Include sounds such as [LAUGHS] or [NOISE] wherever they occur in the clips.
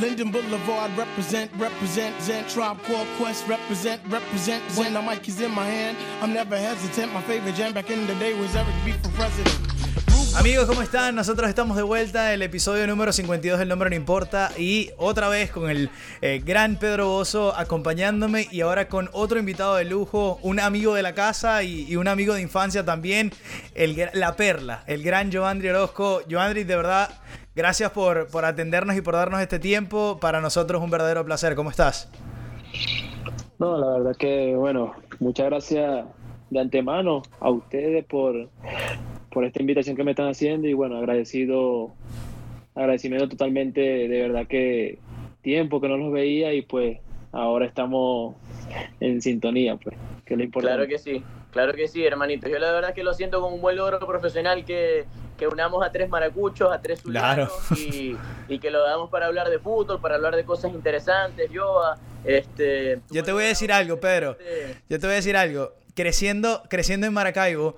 Linden Boulevard, represent, represent, Zen Tribe Called Quest, represent, represent. When the mic is in my hand, I'm never hesitant. My favorite jam back in the day was Eric B for president. Amigos, ¿cómo están? Nosotros estamos de vuelta, el episodio número 52 del Nombre No Importa y otra vez con el eh, gran Pedro Bozo acompañándome y ahora con otro invitado de lujo, un amigo de la casa y, un amigo de infancia también, el, la perla, el gran Joandri Orozco. Joandri, de verdad, gracias por, por atendernos y por darnos este tiempo. Para nosotros un verdadero placer. ¿Cómo estás? No, la verdad que, bueno, muchas gracias de antemano a ustedes por, por esta invitación que me están haciendo y bueno, agradecido, agradecimiento totalmente, de verdad que tiempo que no los veía y pues ahora estamos en sintonía, pues, que es lo importante. Claro que sí, claro que sí, hermanito. Yo la verdad que lo siento como un buen logro profesional que, que unamos a tres maracuchos, a tres Claro. zulanos y, y que lo damos para hablar de fútbol, para hablar de cosas interesantes. Yo, ah, este... Yo te voy a decir algo, Pedro. Este, Yo te voy a decir algo. Creciendo, creciendo en Maracaibo,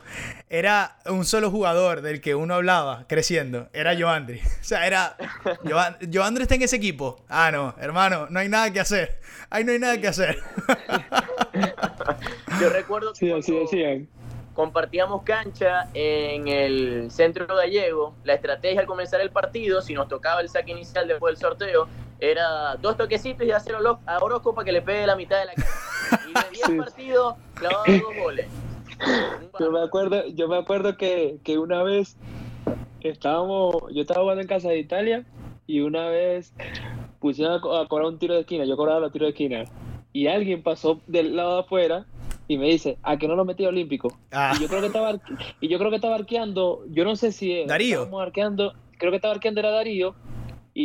era un solo jugador del que uno hablaba creciendo. Era Joandri. O sea, era. Joan- Joandri está en ese equipo. Ah, no, hermano, no hay nada que hacer. Ahí no hay nada que hacer. [LAUGHS] Yo recuerdo que Sí, decían. compartíamos cancha en el centro gallego. La estrategia al comenzar el partido, si nos tocaba el saque inicial después del sorteo, era dos toquecitos y hacer a Orozco para que le pegue la mitad de la cancha. [LAUGHS] Y de 10 Sí. partidos, clavaba dos goles. Yo me acuerdo, yo me acuerdo que, que una vez estábamos, yo estaba jugando en casa de Italia y una vez pusieron a, co- a cobrar un tiro de esquina, yo cobraba los tiros de esquina y alguien pasó del lado de afuera y me dice, ¿a que no lo metí olímpico? Ah. Y yo creo que estaba y yo creo que estaba arqueando, yo no sé si era, Darío. estábamos arqueando, creo que estaba arqueando era Darío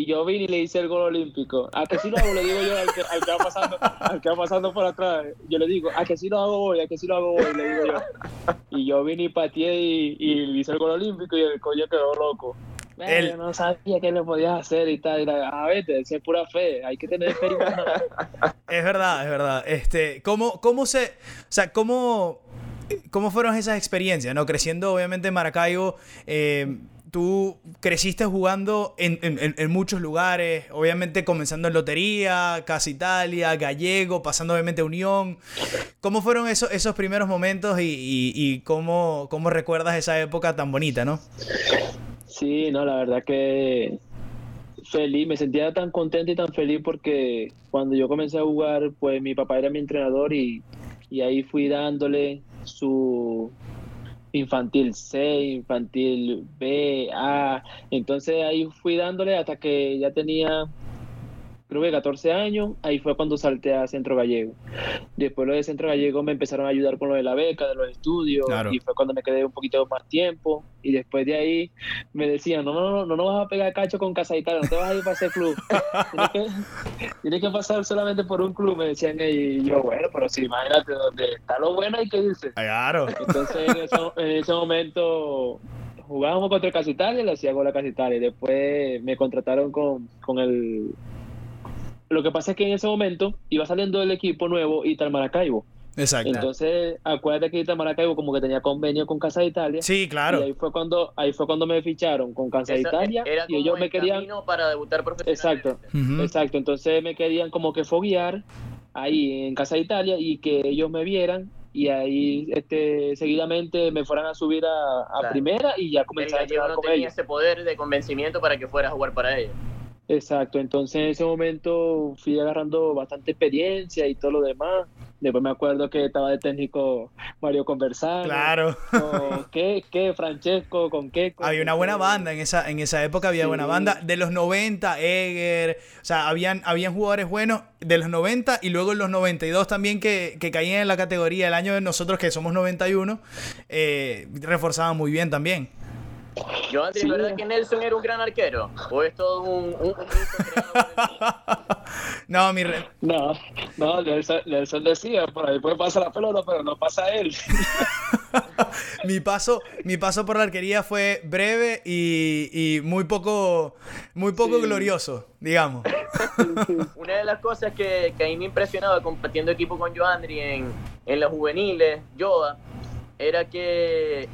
y yo vine y le hice el gol olímpico. ¿A que sí lo hago? Le digo yo al que, al que va pasando, al que va pasando por atrás. Yo le digo, ¿a que sí lo hago hoy? ¿A que sí lo hago hoy? Le digo yo. Y yo vine y pateé y, y le hice el gol olímpico y el coño quedó loco. "Ven, El- Yo no sabía que le podías hacer y tal. Y la, a ver, es pura fe. Hay que tener fe. y ganas". Es verdad, es verdad. Este, ¿cómo, cómo se. O sea, cómo. ¿Cómo fueron esas experiencias? ¿no? Creciendo, obviamente, en Maracaibo. eh, tú creciste jugando en, en- muchos lugares. Obviamente, comenzando en Lotería, Casa Italia, Gallego, pasando, obviamente, a Unión. ¿Cómo fueron esos, esos primeros momentos y, cómo, cómo recuerdas esa época tan bonita, no? Sí, no, la verdad que feliz, me sentía tan contento y tan feliz porque cuando yo comencé a jugar, pues mi papá era mi entrenador y ahí fui dándole su infantil C, infantil B, A, entonces ahí fui dándole hasta que ya tenía creo que 14 años, ahí fue cuando salté a Centro Gallego. Después lo de Centro Gallego me empezaron a ayudar con lo de la beca, de los estudios, Claro. y fue cuando me quedé un poquito más tiempo. Y después de ahí me decían, no, no, no, no, no vas a pegar cacho con Casa Italia, no te vas a ir para ese club. [LAUGHS] Tienes que, tienes que pasar solamente por un club, me decían. Y yo, bueno, pero si imagínate, donde está lo bueno hay que irse. Claro. Entonces en ese, en ese momento jugábamos contra Casa Italia y le hacía gol a Casa Italia. Y después me contrataron con, con el... Lo que pasa es que en ese momento iba saliendo el equipo nuevo Ital Maracaibo. Exacto. Entonces, acuérdate que Ital Maracaibo como que tenía convenio con Casa Italia. sí, Y claro. ahí fue cuando ahí fue cuando me ficharon con Casa esa- Italia era y como ellos me querían para debutar profesionalmente. Exacto. Exacto, entonces me querían como que foguear ahí en Casa de Italia y que ellos me vieran y ahí este seguidamente me fueran a subir a, a Claro. primera y ya comenzar a entrenar no con tenía ellos. ese poder de convencimiento para que fuera a jugar para ellos. Exacto, entonces en ese momento fui agarrando bastante experiencia y todo lo demás. Después me acuerdo que estaba de técnico Mario Conversano. Claro. Con [LAUGHS] qué, qué, Francesco, con qué. con Había una buena banda en esa, en esa época, había Sí. buena banda. De los 90, Eger, o sea, habían, habían jugadores buenos de los 90 y luego en los 92 también que, que caían en la categoría el año de nosotros, que somos 91, eh, reforzaban muy bien también. Yo antes, Sí. ¿verdad que Nelson era un gran arquero? ¿O es todo un, un, un [LAUGHS] No, mi re- No, no, Nelson, Nelson decía, por ahí puede pasar la pelota, pero no pasa él. [LAUGHS] mi paso, mi paso por la arquería fue breve y, y muy poco, muy poco Sí. glorioso, digamos. [LAUGHS] Una de las cosas que, que a mí me impresionaba compartiendo equipo con Joandri en, en los juveniles, Yoda, era que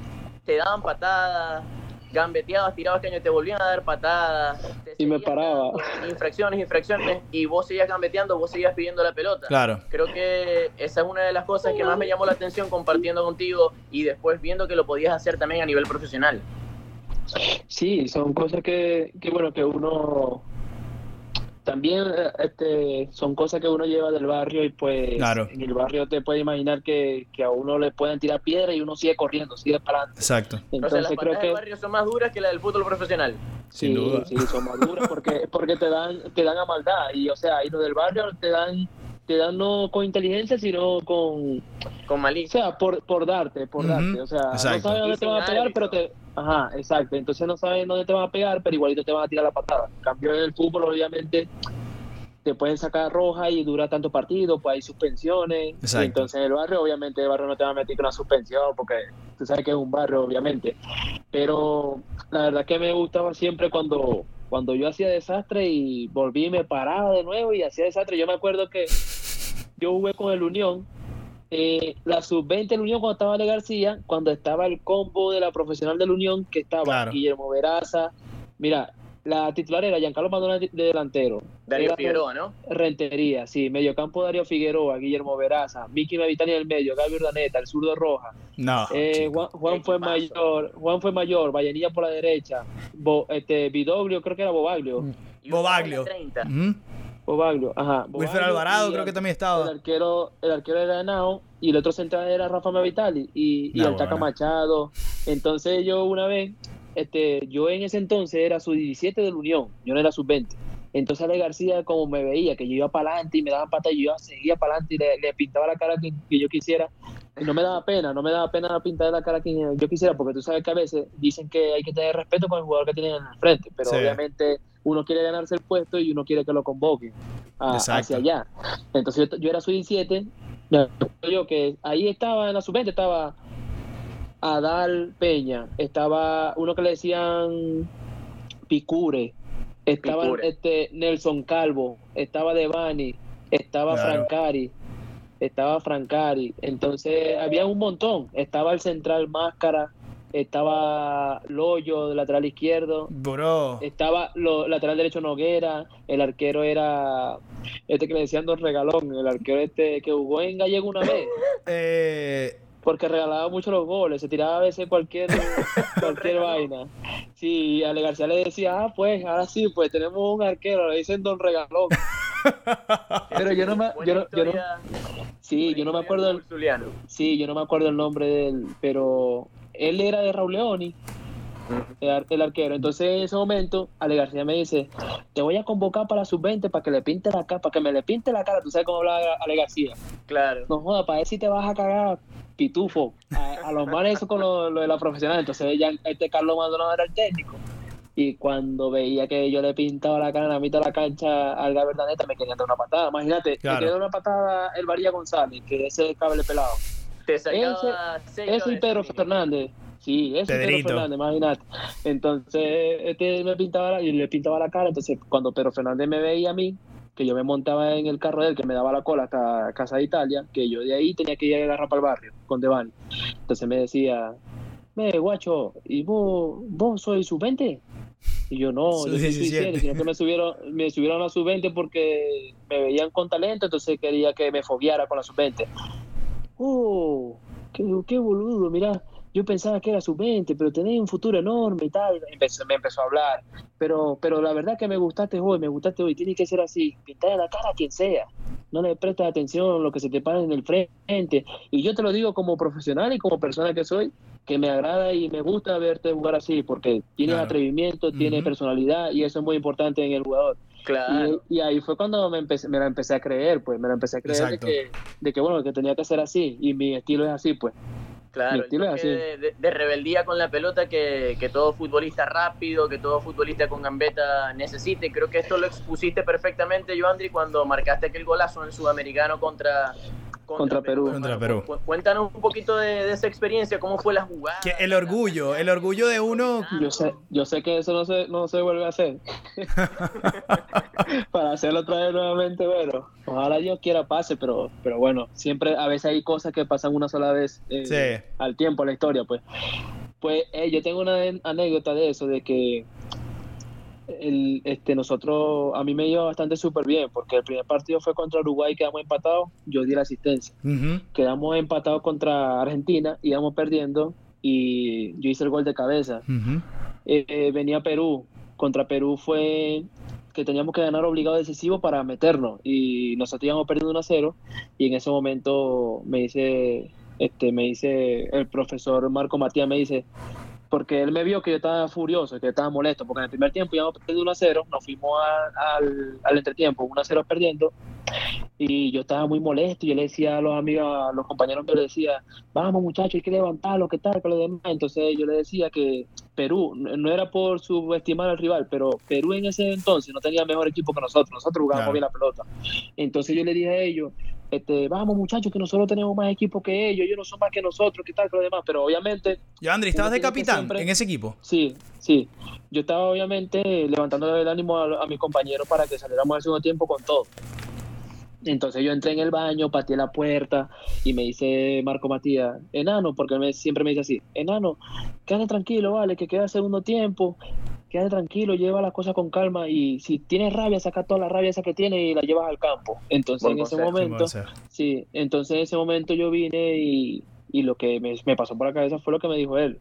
te daban patadas, gambeteabas, tirabas caño, te volvían a dar patadas. te Y me paraba. Infracciones, infracciones, y vos seguías gambeteando, vos seguías pidiendo la pelota. Claro. Creo que esa es una de las cosas que más me llamó la atención compartiendo contigo y después viendo que lo podías hacer también a nivel profesional. Sí, son cosas que, que bueno, que uno también eh, este, son cosas que uno lleva del barrio y pues Claro. en el barrio te puedes imaginar que, que a uno le pueden tirar piedra y uno sigue corriendo, sigue para adelante. Exacto. O sea, Entonces las creo patadas del que barrio son más duras que las del fútbol profesional. Sin sí, duda. sí, son maduras porque, [LAUGHS] porque te dan, te dan a maldad y o sea, y los del barrio te dan, te dan no con inteligencia sino con Con O malicia. sea, por, por darte, por darte. O sea, exacto. no sabes dónde te van a pegar, pero te. Ajá, exacto. Entonces no sabes dónde te van a pegar, pero igualito te van a tirar la patada. En cambio, en el fútbol, obviamente, te pueden sacar roja y dura tanto partido, pues hay suspensiones. Exacto. Y entonces en el barrio, obviamente, el barrio no te va a meter con una suspensión, porque tú sabes que es un barrio, obviamente. Pero la verdad que me gustaba siempre cuando, cuando yo hacía desastre y volví y me paraba de nuevo y hacía desastre. Yo me acuerdo que yo jugué con el Unión. Eh, la sub-20 del Unión cuando estaba Ale García, cuando estaba el combo de la profesional del Unión, que estaba Claro. Guillermo Veraza. Mira, la titular era Giancarlo Madonna de delantero. Darío Era Figueroa, ¿no? Rentería, sí. Mediocampo Darío Figueroa, Guillermo Veraza, Miki Mavitani en el medio, Gaby Urdaneta, el zurdo Roja. No. Eh. Juan, Juan fue mayor, Juan fue mayor, Vallenilla por la derecha, Bo- este, Bidoglio, creo que era Bobaglio. Bobaglio. 30. Ujú. Bobaglio, ajá. Wilfer Bobaglio Alvarado y creo el- que también El estaba. arquero, el arquero era Nao y el otro central era Rafa Mavitali y, y No, el Taca bueno. Machado. Entonces yo una vez, este, yo en ese entonces era su 17 del Unión, yo no era sub 20. Entonces Ale García como me veía que yo iba para adelante y me daban pata y yo seguía para adelante y le, le pintaba la cara que, que yo quisiera. Y no me daba pena, no me daba pena pintar la cara que yo quisiera, porque tú sabes que a veces dicen que hay que tener respeto con el jugador que tienen en el frente, pero Sí. obviamente uno quiere ganarse el puesto y uno quiere que lo convoquen a- hacia allá. Entonces yo, yo era su 17, me acuerdo yo que ahí estaba en la sub-20, estaba Adal Peña, estaba uno que le decían Picure, estaba Picure. este Nelson Calvo, estaba Devani, estaba Claro. Francari, estaba Francari, entonces había un montón, estaba el central Máscara, estaba Loyo, de lateral izquierdo, Bro. estaba lo, lateral derecho Noguera, el arquero era este que le decían Don Regalón, el arquero este que jugó en Gallego una vez, [LAUGHS] Eh, porque regalaba mucho los goles, se tiraba a veces cualquier [LAUGHS] cualquier vaina. Sí, Ale García le decía, ah, pues, ahora sí, pues tenemos un arquero, le dicen Don Regalón. [LAUGHS] Pero yo no me, yo no, yo no- historia- sí, yo no me acuerdo zuliano. sí, yo no me acuerdo el nombre de él, pero él era de Raúl Leoni, el, ar- el arquero. Entonces en ese momento, Ale García me dice, te voy a convocar para la sub-20 para que le pinte la cara, para que me le pinte la cara, tú sabes cómo habla Ale García. Claro. No joda, para ver si te vas a cagar pitufo. A, a los manes eso con lo, lo de la profesional. Entonces ya este Carlos Maldonado era el técnico. Y cuando veía que yo le pintaba la cara en la mitad de la cancha al Gabriel Daneta, me quería dar una patada. Imagínate, Claro. me quería dar una patada el Varía González, que es el cable pelado. Te sacaba seis Eso y Pedro. Fernández. Sí, eso y Pedro. Fernández, imagínate. Entonces, este me pintaba la, y le pintaba la cara. Entonces, cuando Pedro Fernández me veía a mí, que yo me montaba en el carro de él, que me daba la cola hasta Casa de Italia, que yo de ahí tenía que ir a agarrar para el barrio con Devani. Entonces me decía, ve, guacho, ¿y vos, vos sois sub-20? Y yo no, Sub yo soy 17. sub-17, sino que me subieron, me subieron a la sub-20 porque me veían con talento, entonces quería que me fogueara con la sub-20. Oh, qué, qué boludo, mirá, yo pensaba que era sub-20, pero tenés un futuro enorme y tal. Empezó- me empezó a hablar, pero, pero la verdad que me gustaste hoy, me gustaste hoy, tiene que ser así, pintar la cara a quien sea. No le prestas atención a lo que se te para en el frente. Y yo te lo digo como profesional y como persona que soy, que me agrada y me gusta verte jugar así, porque tienes Claro. atrevimiento, tienes personalidad y eso es muy importante en el jugador. Claro. Y, y ahí fue cuando me, empecé, me la empecé a creer, pues me la empecé a creer de que, de que, bueno, que tenía que ser así y mi estilo es así, pues. Claro, Mi el estilo es toque así. de, de- de rebeldía con la pelota que, que todo futbolista rápido, que todo futbolista con gambeta necesite. Creo que esto lo expusiste perfectamente, Joandri, cuando marcaste aquel golazo en el sudamericano contra, Contra Perú. Contra. Perú. Cu- Cuéntanos un poquito de, de esa experiencia, cómo fue la jugada. que el orgullo, el orgullo de uno. Yo sé, yo sé que eso no se, no se vuelve a hacer. [LAUGHS] Para hacerlo otra vez nuevamente, bueno, ojalá Dios quiera pase, pero, pero bueno, siempre a veces hay cosas que pasan una sola vez eh, Sí. al tiempo, a la historia, pues. Pues eh, yo tengo una anécdota de eso, de que el, este, nosotros, a mí me iba bastante súper bien, porque el primer partido fue contra Uruguay, quedamos empatados, yo di la asistencia. Quedamos empatados contra Argentina, íbamos perdiendo y yo hice el gol de cabeza. Eh, eh, venía Perú, contra Perú fue que teníamos que ganar obligado decisivo para meternos y nosotros íbamos perdiendo 1 a 0 y en ese momento me dice este me dice el profesor Marco Matías me dice porque él me vio que yo estaba furioso, que yo estaba molesto, porque en el primer tiempo íbamos perdiendo 1 a 0, nos fuimos a- al, al entretiempo 1 a 0 perdiendo y yo estaba muy molesto y yo le decía a los amigos, a los compañeros que le decía, vamos muchachos, hay que levantarlo, ¿qué tal? Que lo demás. Entonces yo le decía que Perú, no no era por subestimar al rival, pero Perú en ese entonces no tenía mejor equipo que nosotros, nosotros jugábamos Claro. bien la pelota. Entonces yo le dije a ellos, este, vamos muchachos, que nosotros tenemos más equipo que ellos, ellos no son más que nosotros, ¿qué tal? Que lo demás. Pero obviamente Yo, Andri, ¿estabas de que capitán siempre- en ese equipo? Sí, sí. Yo estaba obviamente levantando el ánimo a, a mis compañeros para que saliéramos al segundo tiempo con todo. Entonces yo entré en el baño, pateé la puerta y me dice Marco Matías, enano, porque me- siempre me dice así, enano, quédate tranquilo, vale, que queda el segundo tiempo, quédate tranquilo, lleva las cosas con calma y si tienes rabia, saca toda la rabia esa que tienes y la llevas al campo. Entonces Buen en ese consejo. ¿Cómo va momento... Sí, entonces en ese momento yo vine y, y lo que me, me pasó por la cabeza fue lo que me dijo él.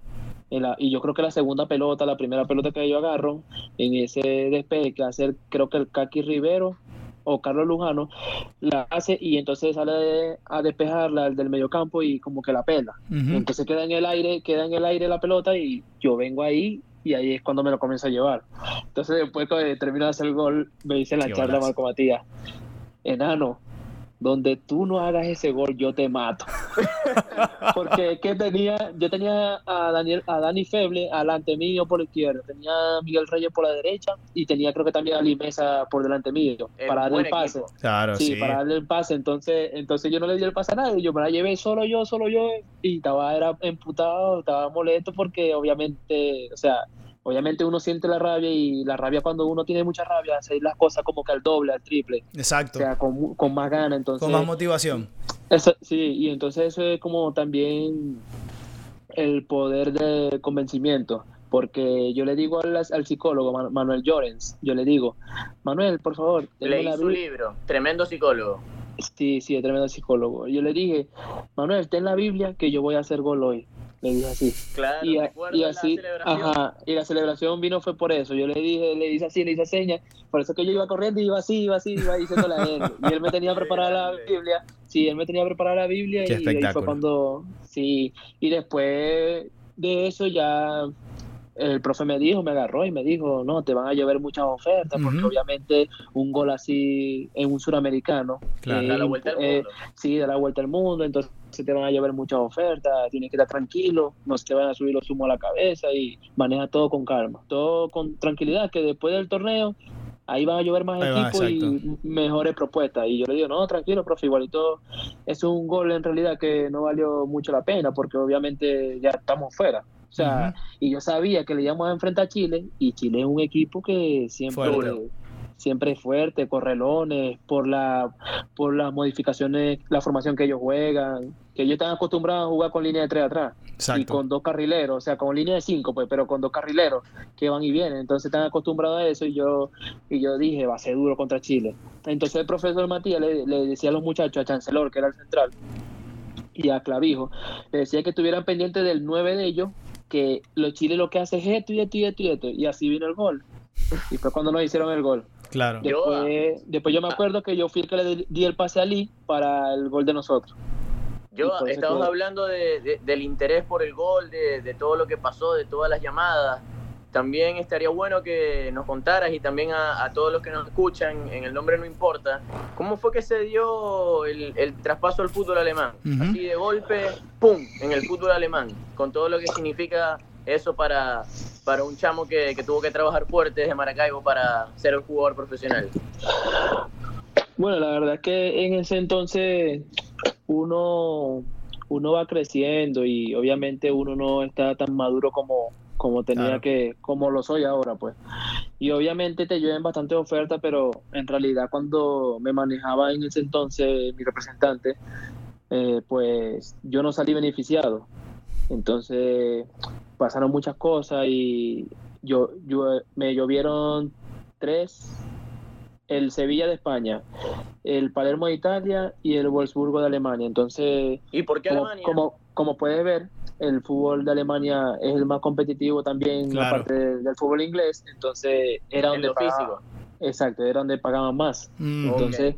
La- y yo creo que la segunda pelota, la primera pelota que yo agarro, en ese despeje que hace, el- creo que el Kaki Rivero o Carlos Lujano, la hace y entonces sale de- a despejarla el del mediocampo y como que la pela. Entonces queda en el aire, queda en el aire la pelota y yo vengo ahí y ahí es cuando me lo comienzo a llevar. Entonces después que termino de hacer el gol, me dice en la charla. Marco Matías, enano, donde tú no hagas ese gol, yo te mato. [LAUGHS] Porque que tenía, yo tenía a Daniel, a Dani Feble adelante mío por la izquierda, tenía a Miguel Reyes por la derecha y tenía creo que también a Limesa por delante mío para darle el pase. equipo. Claro, Sí, sí. para darle el pase. Entonces, entonces yo no le di el pase a nadie. Yo me la llevé solo yo, solo yo. Y estaba era emputado, estaba molesto porque obviamente, o sea, obviamente uno siente la rabia y la rabia cuando uno tiene mucha rabia, hace las cosas como que al doble, al triple. Exacto. O sea, con, con más ganas. Entonces, Con más motivación. eso- sí, y entonces eso es como también el poder de convencimiento. Porque yo le digo al, al psicólogo Man- Manuel Llorens, yo le digo, Manuel, por favor, Leí la su Biblia". libro, tremendo psicólogo. Sí, sí, es tremendo psicólogo. Yo le dije, Manuel, ten la Biblia que yo voy a hacer gol hoy. Le dije así. Claro, y, a- y la así, celebración. ajá, y la celebración vino fue por eso. Yo le dije, le hice así, le hice señas. Por eso que yo iba corriendo y iba así, iba así, iba diciéndole a él. Y él me tenía [LAUGHS] preparada la. Biblia. Sí, él me tenía preparada la Biblia Qué y ahí fue cuando, sí. Y después de eso ya el profe me dijo, me agarró y me dijo, no, te van a llover muchas ofertas, porque obviamente un gol así en un suramericano. Claro. eh, Da la vuelta al eh, mundo. sí, da la vuelta al mundo, entonces te van a llevar muchas ofertas, tienes que estar tranquilo, no se te van a subir los humos a la cabeza y maneja todo con calma, todo con tranquilidad, que después del torneo ahí van a llover más equipos y mejores propuestas. Y yo le digo, no, tranquilo, profe, igualito es un gol en realidad que no valió mucho la pena porque obviamente ya estamos fuera. O sea, y yo sabía que le íbamos a enfrentar a Chile y Chile es un equipo que siempre Fuerte. Siempre fuerte, correlones, por la por las modificaciones, la formación que ellos juegan, que ellos están acostumbrados a jugar con línea de tres atrás y con dos carrileros, o sea, con línea de cinco, pues, pero con dos carrileros que van y vienen, entonces están acostumbrados a eso y yo y yo dije, va a ser duro contra Chile. Entonces el profesor Matías le, le decía a los muchachos, a Chancelor, que era el central, y a Clavijo, le decía que estuvieran pendientes del 9 de ellos, que los Chile lo que hace es esto y esto y esto y esto, y así vino el gol. Y fue cuando nos hicieron el gol. Claro. Después, después yo me acuerdo que yo fui el que le di el pase a Lee para el gol de nosotros. Yo, estamos que- hablando de- de- del interés por el gol, de, de todo lo que pasó, de todas las llamadas. También estaría bueno que nos contaras y también a, a todos los que nos escuchan, en el nombre no importa, ¿cómo fue que se dio el, el traspaso al fútbol alemán? Ujú. Así de golpe, ¡pum!, en el fútbol alemán, con todo lo que significa eso para, para un chamo que, que tuvo que trabajar fuerte desde Maracaibo para ser un jugador profesional. Bueno, la verdad es que en ese entonces uno, uno va creciendo y obviamente uno no está tan maduro como, como tenía Claro. que, como lo soy ahora, pues. Y obviamente te llueven bastantes ofertas, pero en realidad cuando me manejaba en ese entonces mi representante, eh, pues yo no salí beneficiado. Entonces, pasaron muchas cosas y yo, yo me llovieron tres el Sevilla de España, el Palermo de Italia y el Wolfsburgo de Alemania. Entonces, ¿Y por qué como, Alemania? como, como puedes ver, el fútbol de Alemania es el más competitivo también, Claro. aparte del, del fútbol inglés. Entonces, era en donde lo pagaban- físico. Exacto, era donde pagaban más. Mm. Entonces,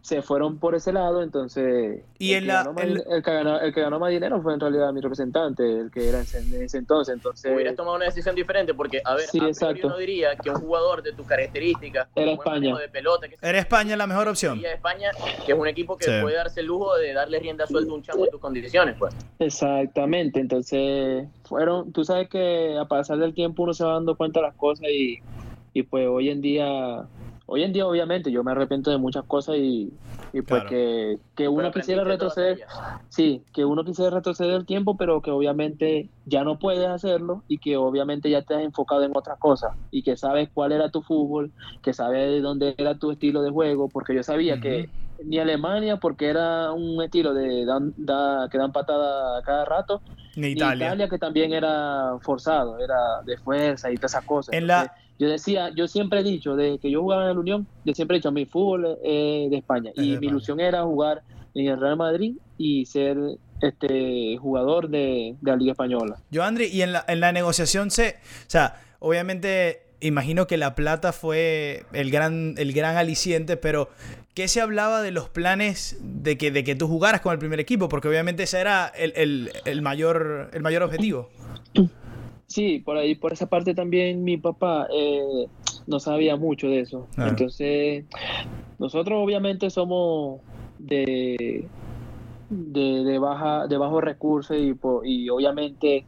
se fueron por ese lado. Entonces, Y el, en que la- ganó más, el- din- el que ganó, el que ganó más dinero fue en realidad mi representante, el que era en ese, en ese entonces. Entonces, Hubieras tomado una decisión diferente porque, a ver, Sí, a uno diría que un jugador de tus características, Era España. de pelota, que ¿Era España la mejor opción? España, que es un equipo que Sí. puede darse el lujo de darle rienda suelta a un chamo en tus condiciones, pues. Exactamente, entonces fueron, tú sabes que a pasar del tiempo uno se va dando cuenta de las cosas y, y pues hoy en día, hoy en día obviamente yo me arrepiento de muchas cosas y, y pues Claro. que, que uno Pero quisiera retroceder, sí, que uno quisiera retroceder el tiempo, pero que obviamente ya no puedes hacerlo y que obviamente ya te has enfocado en otras cosas y que sabes cuál era tu fútbol, que sabes de dónde era tu estilo de juego, porque yo sabía que ni Alemania, porque era un estilo de dan- da- que dan patada a cada rato, Ni ni Italia. Italia. que también era forzado, era de fuerza y todas esas cosas. En la- yo decía, yo siempre he dicho, desde que yo jugaba en la Unión, yo siempre he dicho, mi fútbol es de España. Es de y mi España. ilusión era jugar en el Real Madrid y ser este jugador de, de la Liga Española. Yo, Andri, y en la, en la negociación se. O sea, obviamente, imagino que la plata fue el gran, el gran aliciente, pero ¿qué se hablaba de los planes de que, de que tú jugaras con el primer equipo? Porque obviamente ese era el, el- el mayor, el mayor objetivo. [CLEARS THROAT] Sí, por ahí, por esa parte también mi papá eh, no sabía mucho de eso. Ah. Entonces, nosotros obviamente somos de, de, de baja, de bajos recursos y, y obviamente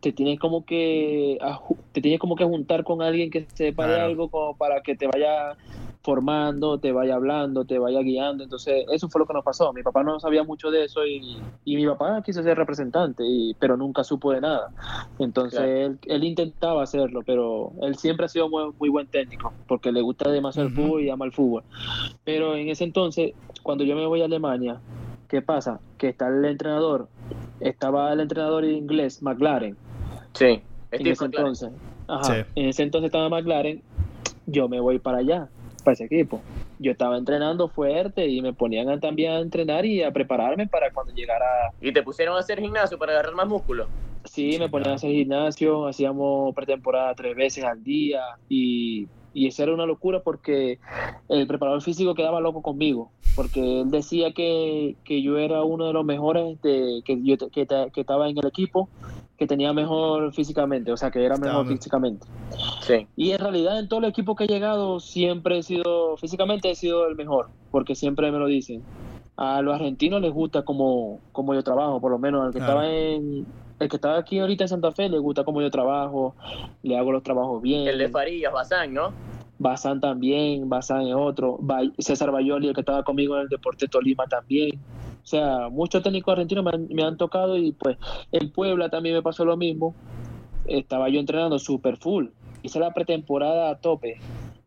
te tienes como que te tienes como que juntar con alguien que sepa de algo como para que te vaya formando, te vaya hablando, te vaya guiando. Entonces, eso fue lo que nos pasó. Mi papá no sabía mucho de eso y, y mi papá quiso ser representante, y, pero nunca supo de nada. Entonces, Claro. él, él intentaba hacerlo, pero él siempre ha sido muy, muy buen técnico, porque le gusta demasiado el fútbol y ama el fútbol. Pero en ese entonces, cuando yo me voy a Alemania, ¿qué pasa? Que está el entrenador, estaba el entrenador inglés, McLaren, Sí, en ese McLaren. entonces. Ajá, Sí. En ese entonces estaba McLaren, yo me voy para allá, para ese equipo. Yo estaba entrenando fuerte y me ponían a- también a entrenar y a prepararme para cuando llegara. Y te pusieron a hacer gimnasio para agarrar más músculo. Sí, me ponían a hacer gimnasio, hacíamos pretemporada tres veces al día y, y eso era una locura porque el preparador físico quedaba loco conmigo, porque él decía que, que yo era uno de los mejores, de, que yo que, que estaba en el equipo, que tenía mejor físicamente, o sea, que era mejor físicamente. Sí. Y en realidad en todo el equipo que he llegado siempre he sido, físicamente he sido el mejor, porque siempre me lo dicen. A los argentinos les gusta como, como yo trabajo, por lo menos el que Claro. estaba en el que estaba aquí ahorita en Santa Fe les gusta como yo trabajo, le hago los trabajos bien. El de Farías, Bazán, ¿no? Bazán también, Bazán es otro, César Bayoli, el que estaba conmigo en el Deporte Tolima también. O sea, muchos técnicos argentinos me han, me han tocado y pues en Puebla también me pasó lo mismo. Estaba yo entrenando super full, hice la pretemporada a tope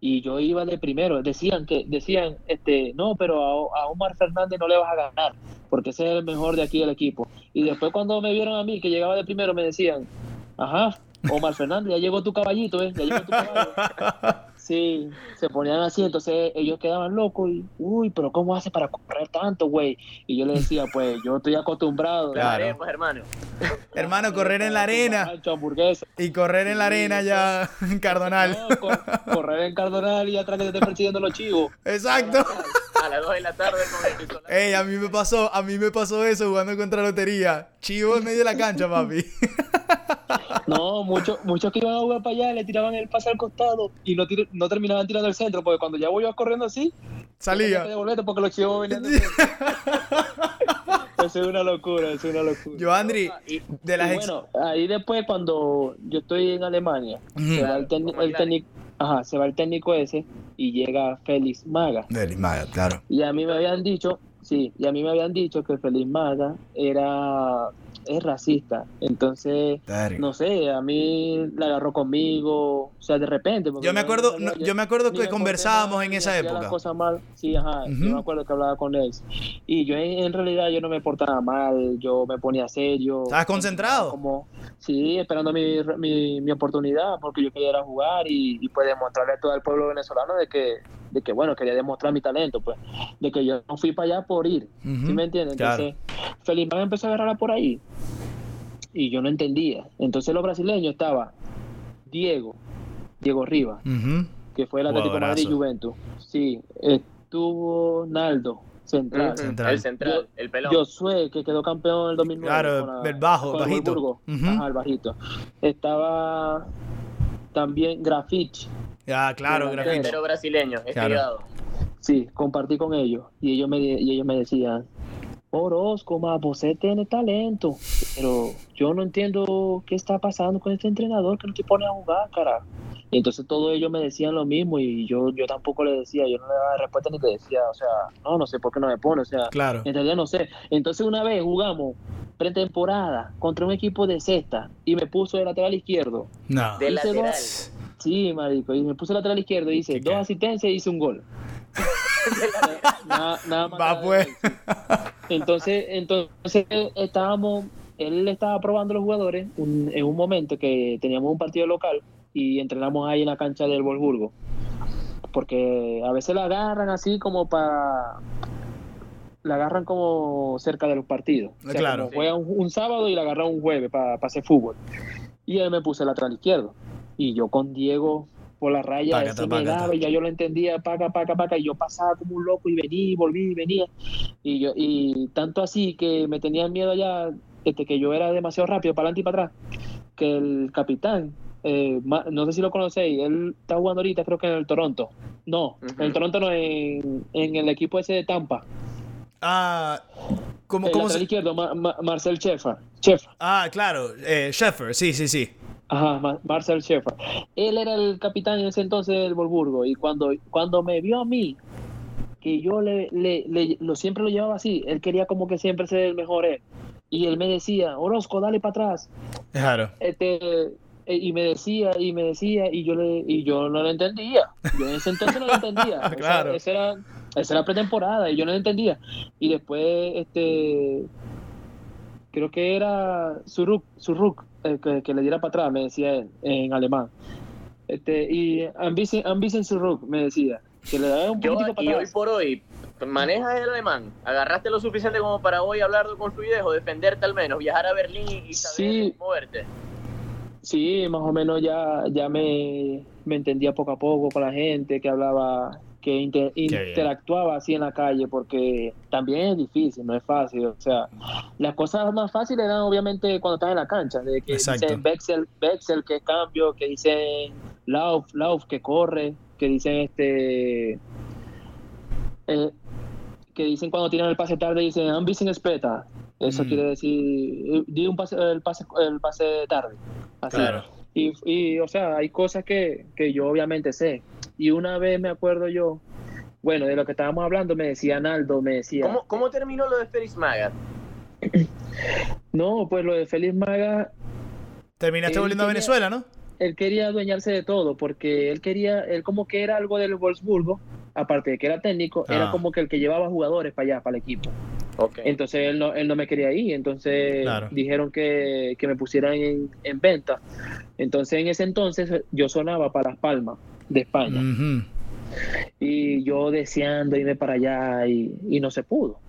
y yo iba de primero. Decían que, decían, este, no, pero a, a Omar Fernández no le vas a ganar porque ese es el mejor de aquí del equipo. Y después cuando me vieron a mí que llegaba de primero me decían, ajá, Omar Fernández, ya llegó tu caballito, ¿eh? Ya llegó tu caballo. [LAUGHS] Sí, se ponían así, entonces ellos quedaban locos y, uy, pero ¿cómo hace para correr tanto, güey? Y yo le decía, [LAUGHS] pues yo estoy acostumbrado. Claro. Arepas, hermano. Hermano, correr en la arena. Y correr en la arena ya [LAUGHS] en Cardonal. No, cor- correr en Cardonal y atrás que te estén persiguiendo los chivos. Exacto. A las 2 de la tarde con el. Ey, a mí me pasó, a mí me pasó eso jugando contra lotería. Chivo en medio de la cancha, papi. [LAUGHS] No, muchos muchos que iban a jugar para allá le tiraban el pase al costado y no, tir- no terminaban tirando el centro, porque cuando ya voy corriendo así, Salía. devolverte porque los chivos venían. Eso es una locura, eso es una locura. Yo, Andri, Y- de las bueno, ahí después cuando yo estoy en Alemania, Ujú. se, va el, el técnico, ajá, se va el técnico ese y llega Félix Maga. Feliz Maga, claro. Y a mí me habían dicho, sí, y a mí me habían dicho que Félix Maga era es racista. Entonces, no sé, a mí la agarró conmigo, o sea, de repente. Yo me acuerdo- no, yo me acuerdo que me conversábamos en esa época. cosas mal. Sí, ajá, yo me acuerdo que hablaba con él. Y yo en, en realidad yo no me portaba mal, yo me ponía serio. ¿Estabas concentrado? Como, sí, esperando mi, mi, mi oportunidad, porque yo quería ir a jugar y, y pues demostrarle a todo el pueblo venezolano de que, de que, bueno, quería demostrar mi talento, pues, de que yo no fui para allá por ir, ¿sí me entiendes? claro. Entonces, Felipe empezó a agarrarla por ahí y yo no entendía. Entonces los brasileños estaba Diego, Diego Rivas, que fue el Atlético de Madrid. Juventus. Sí, estuvo Naldo, central. El central, Yo- el pelón. Josué, que quedó campeón en el 2009. Claro, con la- el bajo, con el bajito. Ajá, el bajito. Estaba también Grafich. Ah, claro. Grafito. Delantero brasileño, estirado. Sí, compartí con ellos. Y ellos me, y ellos me decían, Orozco, ma, você tiene talento, pero yo no entiendo qué está pasando con este entrenador que no te pone a jugar, cara. Y entonces todos ellos me decían lo mismo y yo, yo tampoco le decía, yo no le daba respuesta ni le decía, o sea, no, no sé por qué no me pone, o sea, Claro. en realidad no sé. Entonces una vez jugamos pretemporada contra un equipo de sexta y me puso de lateral izquierdo. No. De lateral. dos- Sí, marico, y me puse lateral izquierdo y hice ¿Qué dos asistencias y hice un gol. [LAUGHS] nada, nada más. Va, pues. Entonces, entonces estábamos, él estaba probando los jugadores un- en un momento que teníamos un partido local y entrenamos ahí en la cancha del Wolfsburgo. Porque a veces la agarran así como para la agarran como cerca de los partidos. O sea, Claro. como juegan un, un sábado y la agarran un jueves para hacer fútbol. Y él me puse lateral izquierdo. Y yo con Diego por la raya, Pácata, ese me pácata. daba y ya yo lo entendía, paca, paca, paca, y yo pasaba como un loco y venía, y volví y venía. Y yo, y tanto así que me tenían miedo ya, este, que yo era demasiado rápido para adelante y para atrás, que el capitán, eh, no sé si lo conocéis, él está jugando ahorita, creo que en el Toronto. No, en el. Toronto no, en, en el equipo ese de Tampa. Ah, ¿cómo, el cómo se...? izquierdo, Ma- Ma- Marcel Sheffer. Sheffer. Ah, claro. Eh, Sheffer, sí, sí, sí. Ajá, Ma- Marcel Sheffer. Él era el capitán en ese entonces del Volburgo y cuando, cuando me vio a mí, que yo le, le, le- lo, siempre lo llevaba así, él quería como que siempre ser el mejor él. Y él me decía, Orozco, dale para atrás. Claro. Este, eh, y me decía, y me decía, y yo le, y yo no lo entendía. Yo en ese entonces no lo entendía. [LAUGHS] O sea, Claro. esa era, esa era pretemporada y yo no lo entendía. Y después, este, creo que era Suruk, Suruk eh, que, que le diera para atrás, me decía él, en alemán. Este, y Ambisen Suruk me decía, que le daba un Yo, poquitico y para hoy atrás. por hoy, manejas el alemán, agarraste lo suficiente como para hoy hablar con fluidez o defenderte al menos, viajar a Berlín y, y saber Sí. moverte. Sí, más o menos ya, ya me, me entendía poco a poco con la gente que hablaba, que inter- interactuaba así en la calle, porque también es difícil, no es fácil. O sea, las cosas más fáciles eran obviamente cuando estás en la cancha, de que Exacto. dicen Bexel, Bexel que es cambio, que dicen Lauf, Lauf que corre, que dicen este... eh, que dicen cuando tiran el pase tarde, dicen Ambisen espeta. Eso Mm. quiere decir, eh, di un pase, el pase, el pase tarde. Así. Claro. Y, y, o sea, hay cosas que, que yo obviamente sé. Y una vez me acuerdo yo, bueno, de lo que estábamos hablando, me decía Naldo, me decía, ¿Cómo, ¿Cómo terminó lo de Félix Maga? [CLEARS THROAT] no, pues lo de Félix Maga, Terminaste volviendo a Venezuela, ¿no? él quería adueñarse de todo, porque él quería, él como que era algo del Wolfsburgo, aparte de que era técnico, Ah. era como que el que llevaba jugadores para allá, para el equipo. Entonces él no, él no me quería ir, entonces Claro. dijeron que, que me pusieran en, en venta. Entonces en ese entonces yo sonaba para Las Palmas, de España. Y yo deseando irme para allá y, y no se pudo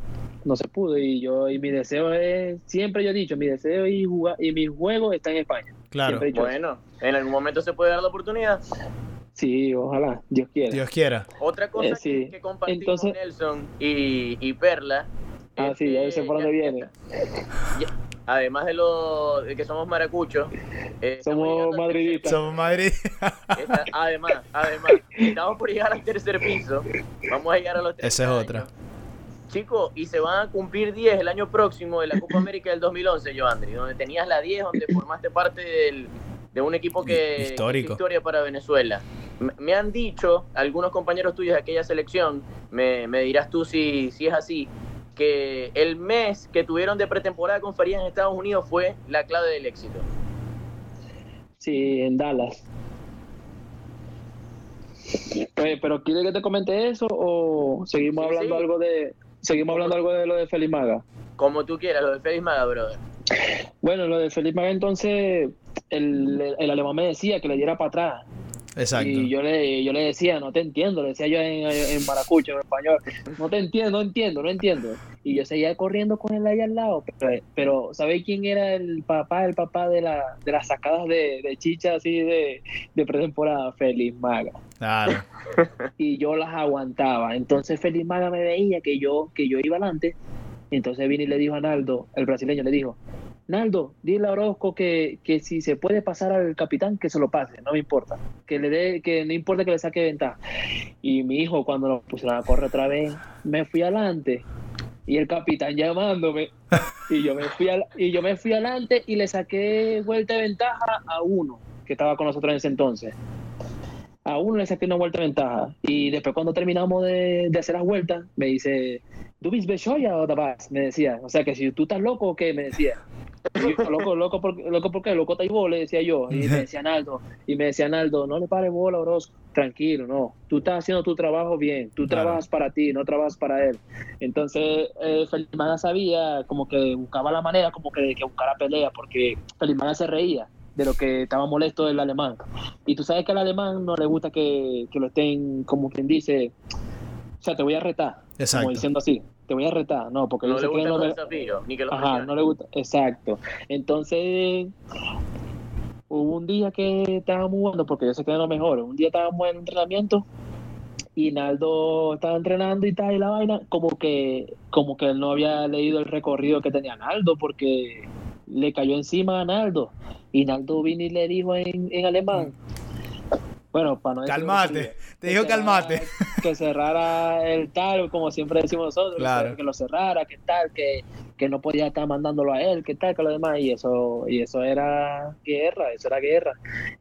no se pudo y yo y mi deseo es siempre yo he dicho mi deseo y jugar y mi juego está en España Claro. He. Bueno, en algún momento se puede dar la oportunidad. sí ojalá Dios quiera Dios quiera. Otra cosa Eh, sí. que, que compartimos Entonces- Nelson y, y Perla. Ah sí ya sé por dónde ya- viene ya- además de lo de que somos maracuchos, eh, somos madridistas Somos Madrid. Esta- además, además, estamos por llegar al tercer piso. Vamos a llegar a los 30 Esa es años. otra. Chicos, y se van a cumplir 10 el año próximo de la Copa América del 2011, Joandri, donde tenías la 10, donde formaste parte del- de un equipo que Histórico. historia para Venezuela. Me, me han dicho algunos compañeros tuyos de aquella selección, me, me dirás tú si, si es así, que el mes que tuvieron de pretemporada con Farías en Estados Unidos fue la clave del éxito. Sí, en Dallas. Pues, pero ¿quiere que te comente eso o seguimos Sí, hablando sí. algo de seguimos hablando algo de lo de Feliz Maga? Como tú quieras, lo de Félix Maga, brother. Bueno, lo de Feliz Maga entonces el, el alemán me decía que le diera para atrás Exacto. y yo le yo le decía, no te entiendo, le decía yo en, en maracucho, en español, no te entiendo, no entiendo, no entiendo. Y yo seguía corriendo con él ahí al lado, pero, pero ¿sabéis quién era el papá, el papá de, la, de las sacadas de, de chicha así de, de pretemporada? Feliz Maga. Claro. [LAUGHS] y yo las aguantaba. Entonces Feliz Maga me veía que yo, que yo iba adelante. Entonces vine y le dijo a Naldo, el brasileño, le dijo, Naldo, dile a Orozco que, que si se puede pasar al capitán, que se lo pase, no me importa. Que le dé, que no importa que le saque ventaja. Y mi hijo, cuando lo pusieron a correr otra vez, me fui adelante. Y el capitán llamándome. Y yo me fui al- y yo me fui adelante y le saqué vuelta de ventaja a uno que estaba con nosotros en ese entonces a uno le saqué una vuelta de ventaja. Y después cuando terminamos de, de hacer las vueltas, me dice, ¿tú vis Bechoya o Tabas? Me decía. O sea que si tú estás loco o qué, me decía. Y [LAUGHS] yo, loco, loco, ¿por, loco, ¿por qué? Loco, vos le decía yo. Y me decía Naldo, y me decía Naldo, no le pares bola, Orozco. Tranquilo, no. Tú estás haciendo tu trabajo bien. Tú Claro. trabajas para ti, no trabajas para él. Entonces, eh, Felipe Maga sabía como que buscaba la manera como que de que buscara pelea, porque Felipe Maga se reía de lo que estaba molesto del alemán. Y tú sabes que al alemán no le gusta que, que lo estén, como quien dice, o sea, te voy a retar, Exacto. como diciendo así, te voy a retar, no, porque No yo le sé que gusta no el me- desafío, ni que lo Ajá, no le gusta, exacto. Entonces, hubo un día que estábamos jugando, porque yo sé que es lo mejor, un día estábamos en entrenamiento y Naldo estaba entrenando y tal, y la vaina, como que, como que él no había leído el recorrido que tenía Naldo, porque le cayó encima a Naldo, y Naldo vino y le dijo en, en alemán, bueno, para no Calmate. Te dijo cerrara- calmate. Que cerrara el tal, como siempre decimos nosotros, Claro. que, que lo cerrara, que tal, que, que no podía estar mandándolo a él, que tal, que lo demás, y eso, y eso era guerra, eso era guerra.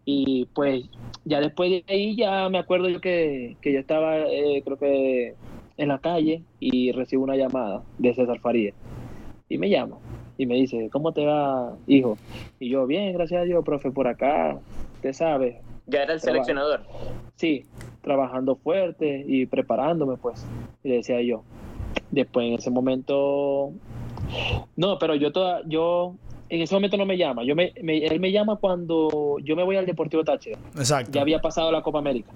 Y pues ya después de ahí ya me acuerdo yo que, que yo estaba, eh, creo que en la calle y recibo una llamada de César Farías. Y me llama y me dice, ¿cómo te va, hijo? Y yo, bien, gracias a Dios, profe, por acá, usted sabe, Ya era el seleccionador. sí, trabajando fuerte y preparándome, pues. Y le decía yo. Después, en ese momento, no, pero yo toda, yo, en ese momento no me llama. Yo me, me- él me llama cuando yo me voy al Deportivo Táchira. Exacto. Ya había pasado la Copa América.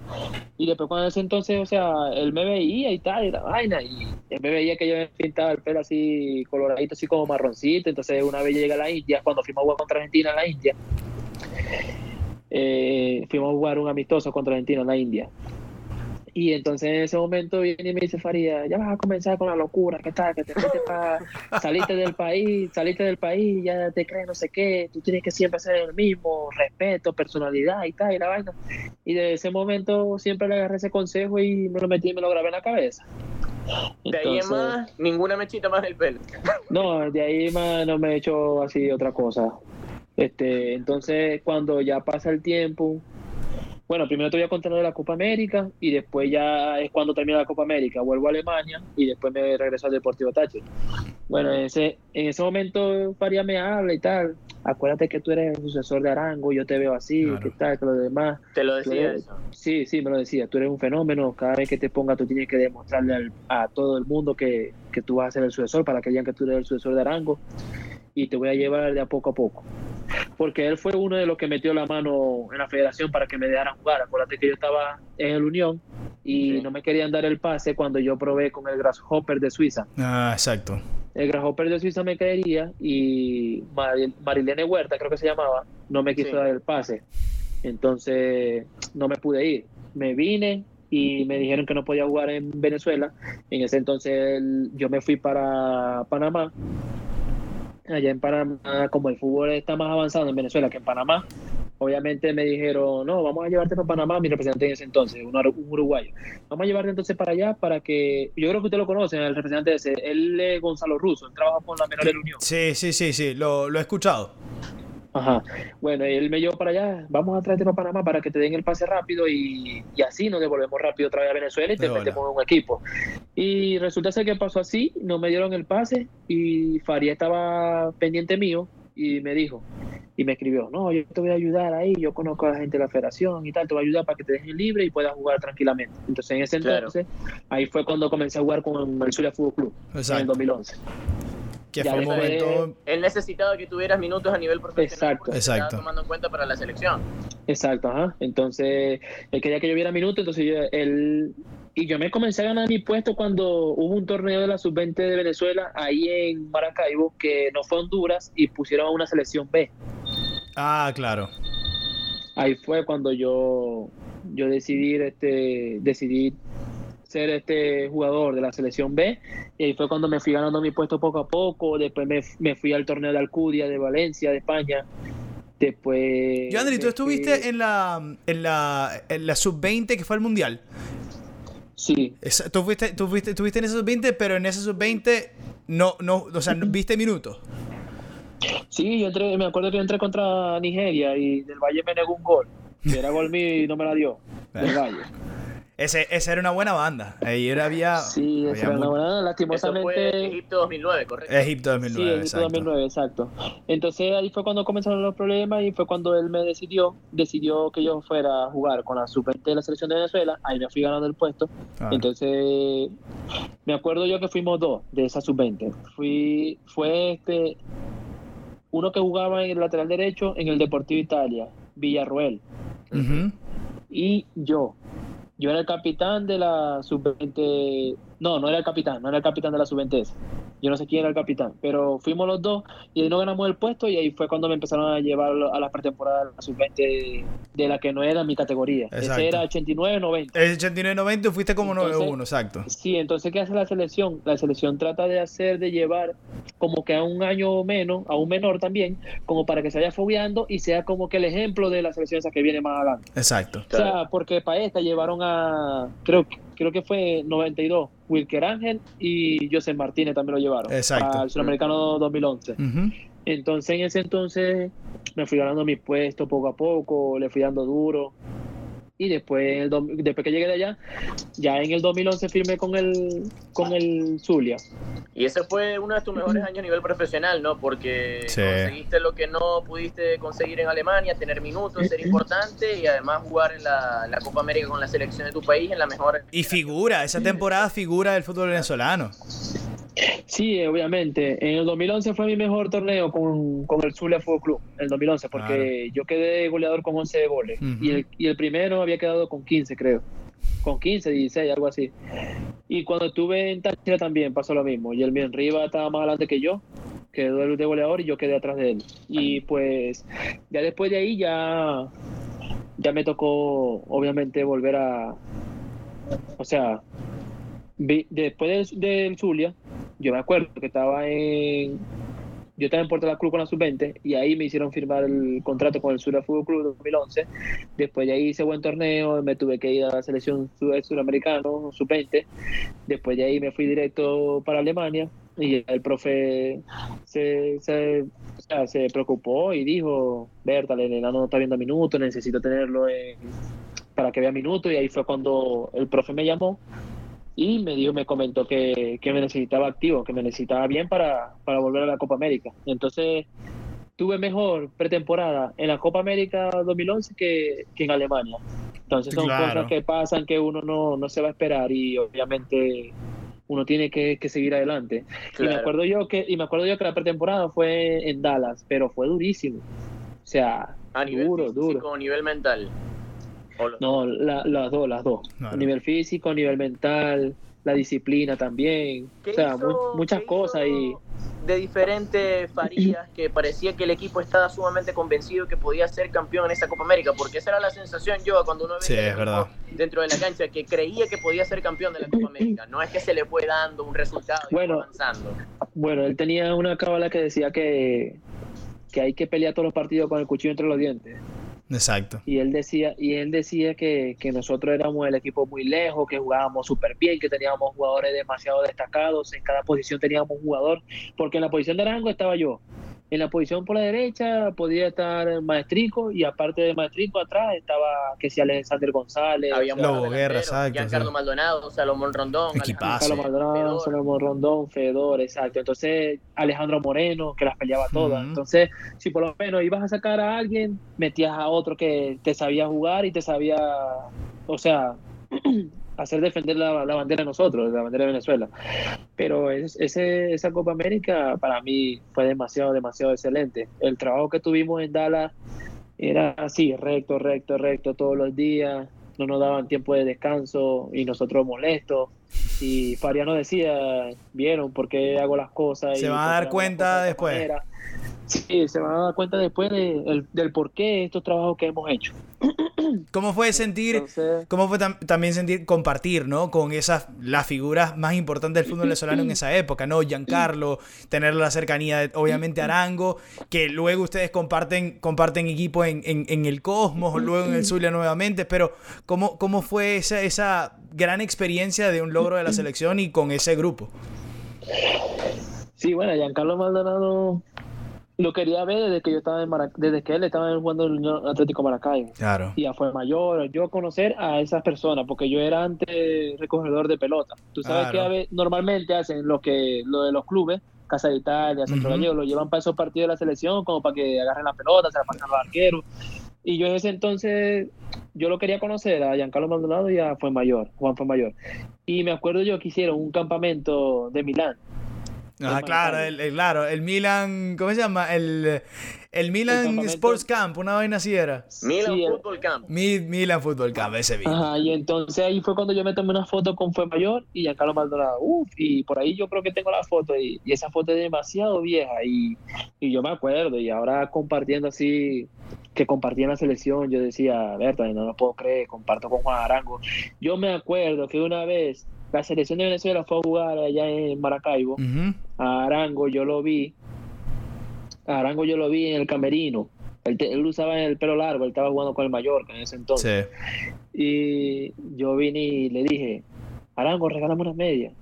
Y después, cuando en ese entonces, o sea, él me veía y tal, y la vaina. Y él me veía que yo me pintaba el pelo así coloradito, así como marroncito. Entonces, una vez llegué a la India, cuando fuimos a jugar contra Argentina en la India, eh, fuimos a jugar un amistoso contra Argentina en la India. Y entonces en ese momento viene y me dice Faría, ya vas a comenzar con la locura, ¿qué tal? Que te metes para [LAUGHS] saliste del país, saliste del país, ya te crees no sé qué, tú tienes que siempre ser el mismo, respeto, personalidad y tal, y la vaina. Y de ese momento siempre le agarré ese consejo y me lo metí y me lo grabé en la cabeza. De ahí en más, ninguna mechita más del pelo. [LAUGHS] no, de ahí más no me he hecho así otra cosa. Este, entonces cuando ya pasa el tiempo, bueno, primero te voy a contar de la Copa América y después ya es cuando termina la Copa América, vuelvo a Alemania y después me regreso al Deportivo Táchira. Bueno, en ese, en ese momento Faría me habla y tal. Acuérdate que tú eres el sucesor de Arango, yo te veo así, Claro. que tal, que lo demás. Te lo decía Sí. eso. Sí, sí, me lo decía. Tú eres un fenómeno. Cada vez que te ponga, tú tienes que demostrarle al- a todo el mundo que, que tú vas a ser el sucesor para que digan que tú eres el sucesor de Arango. Y te voy a llevar de a poco a poco. Porque él fue uno de los que metió la mano en la federación para que me dejaran jugar. Acuérdate que yo estaba en el Unión y Sí. no me querían dar el pase cuando yo probé con el Grasshopper de Suiza. Ah, exacto. El Grasshopper de Suiza me quería y Mari- Marilene Huerta, creo que se llamaba, no me quiso Sí. dar el pase. Entonces no me pude ir. Me vine y me dijeron que no podía jugar en Venezuela. En ese entonces yo me fui para Panamá. Allá en Panamá, como el fútbol está más avanzado en Venezuela que en Panamá, obviamente me dijeron, no, vamos a llevarte para Panamá, mi representante en ese entonces, un, ur- un uruguayo. Vamos a llevarte entonces para allá para que, yo creo que usted lo conoce, el representante ese, él es Gonzalo Russo, él trabaja con la menor de la Unión. Sí, sí, sí, sí. Lo, lo he escuchado. Ajá. Bueno, él me llevó para allá, vamos a traerte para Panamá para que te den el pase rápido y, y así nos devolvemos rápido otra vez a Venezuela y te metemos en un equipo. Y resulta ser que pasó así, no me dieron el pase y Faría estaba pendiente mío y me dijo, y me escribió, no, yo te voy a ayudar ahí, yo conozco a la gente de la federación y tal, te voy a ayudar para que te dejen libre y puedas jugar tranquilamente. Entonces en ese Claro. entonces, ahí fue cuando comencé a jugar con el Zulia Fútbol Club en el Exacto. 2011. Que Ya fue un momento. Él necesitaba que tuvieras minutos a nivel profesional. Exacto. Exacto. tomando en cuenta para la selección. Exacto, ajá. Entonces, él quería que yo viera minutos, entonces yo, él... Y yo me comencé a ganar mi puesto cuando hubo un torneo de la Sub-20 de Venezuela, ahí en Maracaibo, que no fue Honduras, y pusieron a una selección B. Ah, claro. Ahí fue cuando yo, yo decidí, este, decidí ser este jugador de la selección B, y ahí fue cuando me fui ganando mi puesto poco a poco, después me, me fui al torneo de Alcudia, de Valencia, de España, después... Yo, Andri, tú estuviste fui- en la, en la, en la sub-20 que fue el mundial. Sí, Esa- tú, fuiste, tú fuiste, estuviste en esa sub-20, pero en esa sub-20 no, no, o sea, no- [LAUGHS] viste minutos. Sí, yo entré, me acuerdo que yo entré contra Nigeria y del Valle me negó un gol. Que era gol mío y no me la dio. [LAUGHS] Del Valle. Ese, esa era una buena banda. Ahí era, había, Sí, había esa era una buena. Eso fue Lastimosamente. Egipto 2009, correcto. Egipto Sí, 2009, en exacto. 2009, exacto. Entonces ahí fue cuando comenzaron los problemas y fue cuando él me decidió, decidió que yo fuera a jugar con la sub-20 de la selección de Venezuela. Ahí me fui ganando el puesto. Ah. Entonces, me acuerdo yo que fuimos dos de esa sub-20. Fui, fue este, uno que jugaba en el lateral derecho en el Deportivo Italia, Villarroel. Ujú. y yo. Yo era el capitán de la sub-20. No, no era el capitán, no era el capitán de la sub-20. Yo no sé quién era el capitán, pero fuimos los dos y no ganamos el puesto y ahí fue cuando me empezaron a llevar a la pretemporada de la sub-20 de la que no era mi categoría. Exacto. Ese era 89-90. El 89-90 fuiste como Entonces- 9-1, exacto. Sí, entonces ¿qué hace la selección? La selección trata de hacer, de llevar como que a un año o menos, a un menor también, como para que se vaya fogueando y sea como que el ejemplo de la selección esa que viene más adelante. Exacto. O sea, porque para esta llevaron a, creo, que- creo que fue 92, Wilker Ángel y José Martínez también lo llevaron. Exacto. Al Sudamericano 2011. Ujú. Entonces, en ese entonces, me fui ganando mi puesto poco a poco, le fui dando duro. Y después, en el dom- después que llegué de allá, ya en el 2011 firmé con el, con el Zulia. Y ese fue uno de tus mejores años a nivel profesional, ¿no? Porque Sí. conseguiste lo que no pudiste conseguir en Alemania, tener minutos, ser importante y además jugar en la, en la Copa América con la selección de tu país en la mejor. Y figura, esa temporada figura del fútbol venezolano. Sí, obviamente. En el 2011 fue mi mejor torneo con, con el Zulia Fútbol Club, en el 2011, porque yo quedé goleador con 11 goles. Y, el, y el primero había quedado con 15, creo. Con 15, 16, algo así. Y cuando estuve en Táchira también pasó lo mismo. Y el bien Riva estaba más adelante que yo, quedó el de goleador y yo quedé atrás de él. Y pues ya después de ahí ya, ya me tocó, obviamente, volver a... O sea, después del, Zulia, yo me acuerdo que estaba en. Yo estaba en Puerto La Cruz con la sub-20 y ahí me hicieron firmar el contrato con el Zulia Fútbol Club 2011. Después de ahí hice buen torneo, me tuve que ir a la selección sud- suramericano sub-20. Después de ahí me fui directo para Alemania y el profe se, se, o sea, se preocupó y dijo: Berta, el enano no está viendo minutos, necesito tenerlo en- para que vea minutos. Y ahí fue cuando el profe me llamó y me dijo, me comentó que, que me necesitaba activo, que me necesitaba bien para, para volver a la Copa América. Entonces tuve mejor pretemporada en la Copa América 2011 que, que en Alemania. Entonces son Claro. cosas que pasan que uno no, no se va a esperar y obviamente uno tiene que, que seguir adelante. Y me acuerdo yo que y me acuerdo yo que la pretemporada fue en Dallas, pero fue durísimo. O sea, A nivel duro, físico duro. o nivel mental. No, la- las dos, las dos. A nivel físico, a nivel mental, la disciplina también. ¿Qué O sea, hizo- mu- muchas cosas y de diferentes Farías que parecía que el equipo estaba sumamente convencido que podía ser campeón en esa Copa América, porque esa era la sensación yo cuando uno Sí, es verdad. dentro de la cancha que creía que podía ser campeón de la Copa América. No es que se le fue dando un resultado y Bueno. fue avanzando. bueno, él tenía una cábala que decía que, que hay que pelear todos los partidos con el cuchillo entre los dientes. Exacto. Y él decía, y él decía que, que nosotros éramos el equipo muy lejos, que jugábamos súper bien, que teníamos jugadores demasiado destacados, en cada posición teníamos un jugador, porque en la posición de Arango estaba yo, en la posición por la derecha podía estar Maestrico y aparte de Maestrico atrás estaba que si Alexander González, Había Lobo Guerra, exacto, Giancarlo sí. Maldonado, Salomón Rondón, Equipazo. Carlos Maldonado, Fedor. Salomón Rondón, Fedor, exacto. Entonces, Alejandro Moreno, que las peleaba todas. Entonces, si por lo menos ibas a sacar a alguien, metías a otro que te sabía jugar y te sabía, o sea, [CLEARS THROAT] hacer defender la, la bandera de nosotros, la bandera de Venezuela. Pero es- ese, esa Copa América para mí fue demasiado, demasiado excelente. El trabajo que tuvimos en Dallas era así, recto, recto, recto todos los días. No nos daban tiempo de descanso y nosotros molestos. Y Fariano decía, vieron por qué hago las cosas. Se y van a dar cuenta de después. manera". Sí, se van a dar cuenta después de- el- del por qué estos trabajos que hemos hecho. [CLEARS THROAT] ¿Cómo fue sentir, Entonces, cómo fue tam- también sentir compartir, ¿no? Con esas, las figuras más importantes del fútbol venezolano en [CLEARS THROAT] esa época, ¿no? Giancarlo, tener la cercanía de, obviamente, Arango, que luego ustedes comparten, comparten equipo en, en- en el Cosmos, luego en el Zulia nuevamente, pero ¿cómo, cómo fue esa, esa gran experiencia de un logro de la selección y con ese grupo? sí, bueno, Giancarlo Maldonado lo quería ver desde que yo estaba en Marac- desde que él estaba jugando en el Unión Atlético Maracaibo. Claro. y ya fue mayor, yo conocer a esas personas, porque yo era antes recogedor de pelota. Tú sabes Claro. que normalmente hacen lo que lo de los clubes, Casa de Italia, Centro. Gallego, lo llevan para esos partidos de la selección como para que agarren la pelota, se la pasen a los arqueros. Y yo en ese entonces, yo lo quería conocer a Giancarlo Maldonado y a fue mayor, Juan fue mayor. Y me acuerdo yo que hicieron un campamento de Milán. Ajá, claro, el, el- claro, el Milan, ¿cómo se llama? El, el Milan. Sports Camp, una vaina así era. Milan Sí, el- Football Camp. Mi- Milan Football Camp, ese vi. Ajá, y entonces ahí fue cuando yo me tomé una foto con Fue Mayor y Giancarlo Maldonado. Uf, y por ahí yo creo que tengo la foto y, y esa foto es demasiado vieja y, y yo me acuerdo y ahora compartiendo así, que compartí en la selección, yo decía, Berta, no lo puedo creer, comparto con Juan Arango. Yo me acuerdo que una vez la selección de Venezuela fue a jugar allá en Maracaibo, a Arango yo lo vi, a Arango yo lo vi en el camerino. Él, te- él usaba el pelo largo, él estaba jugando con el Mallorca en ese entonces. Sí. Y yo vine y le dije, Arango, regálame unas medias.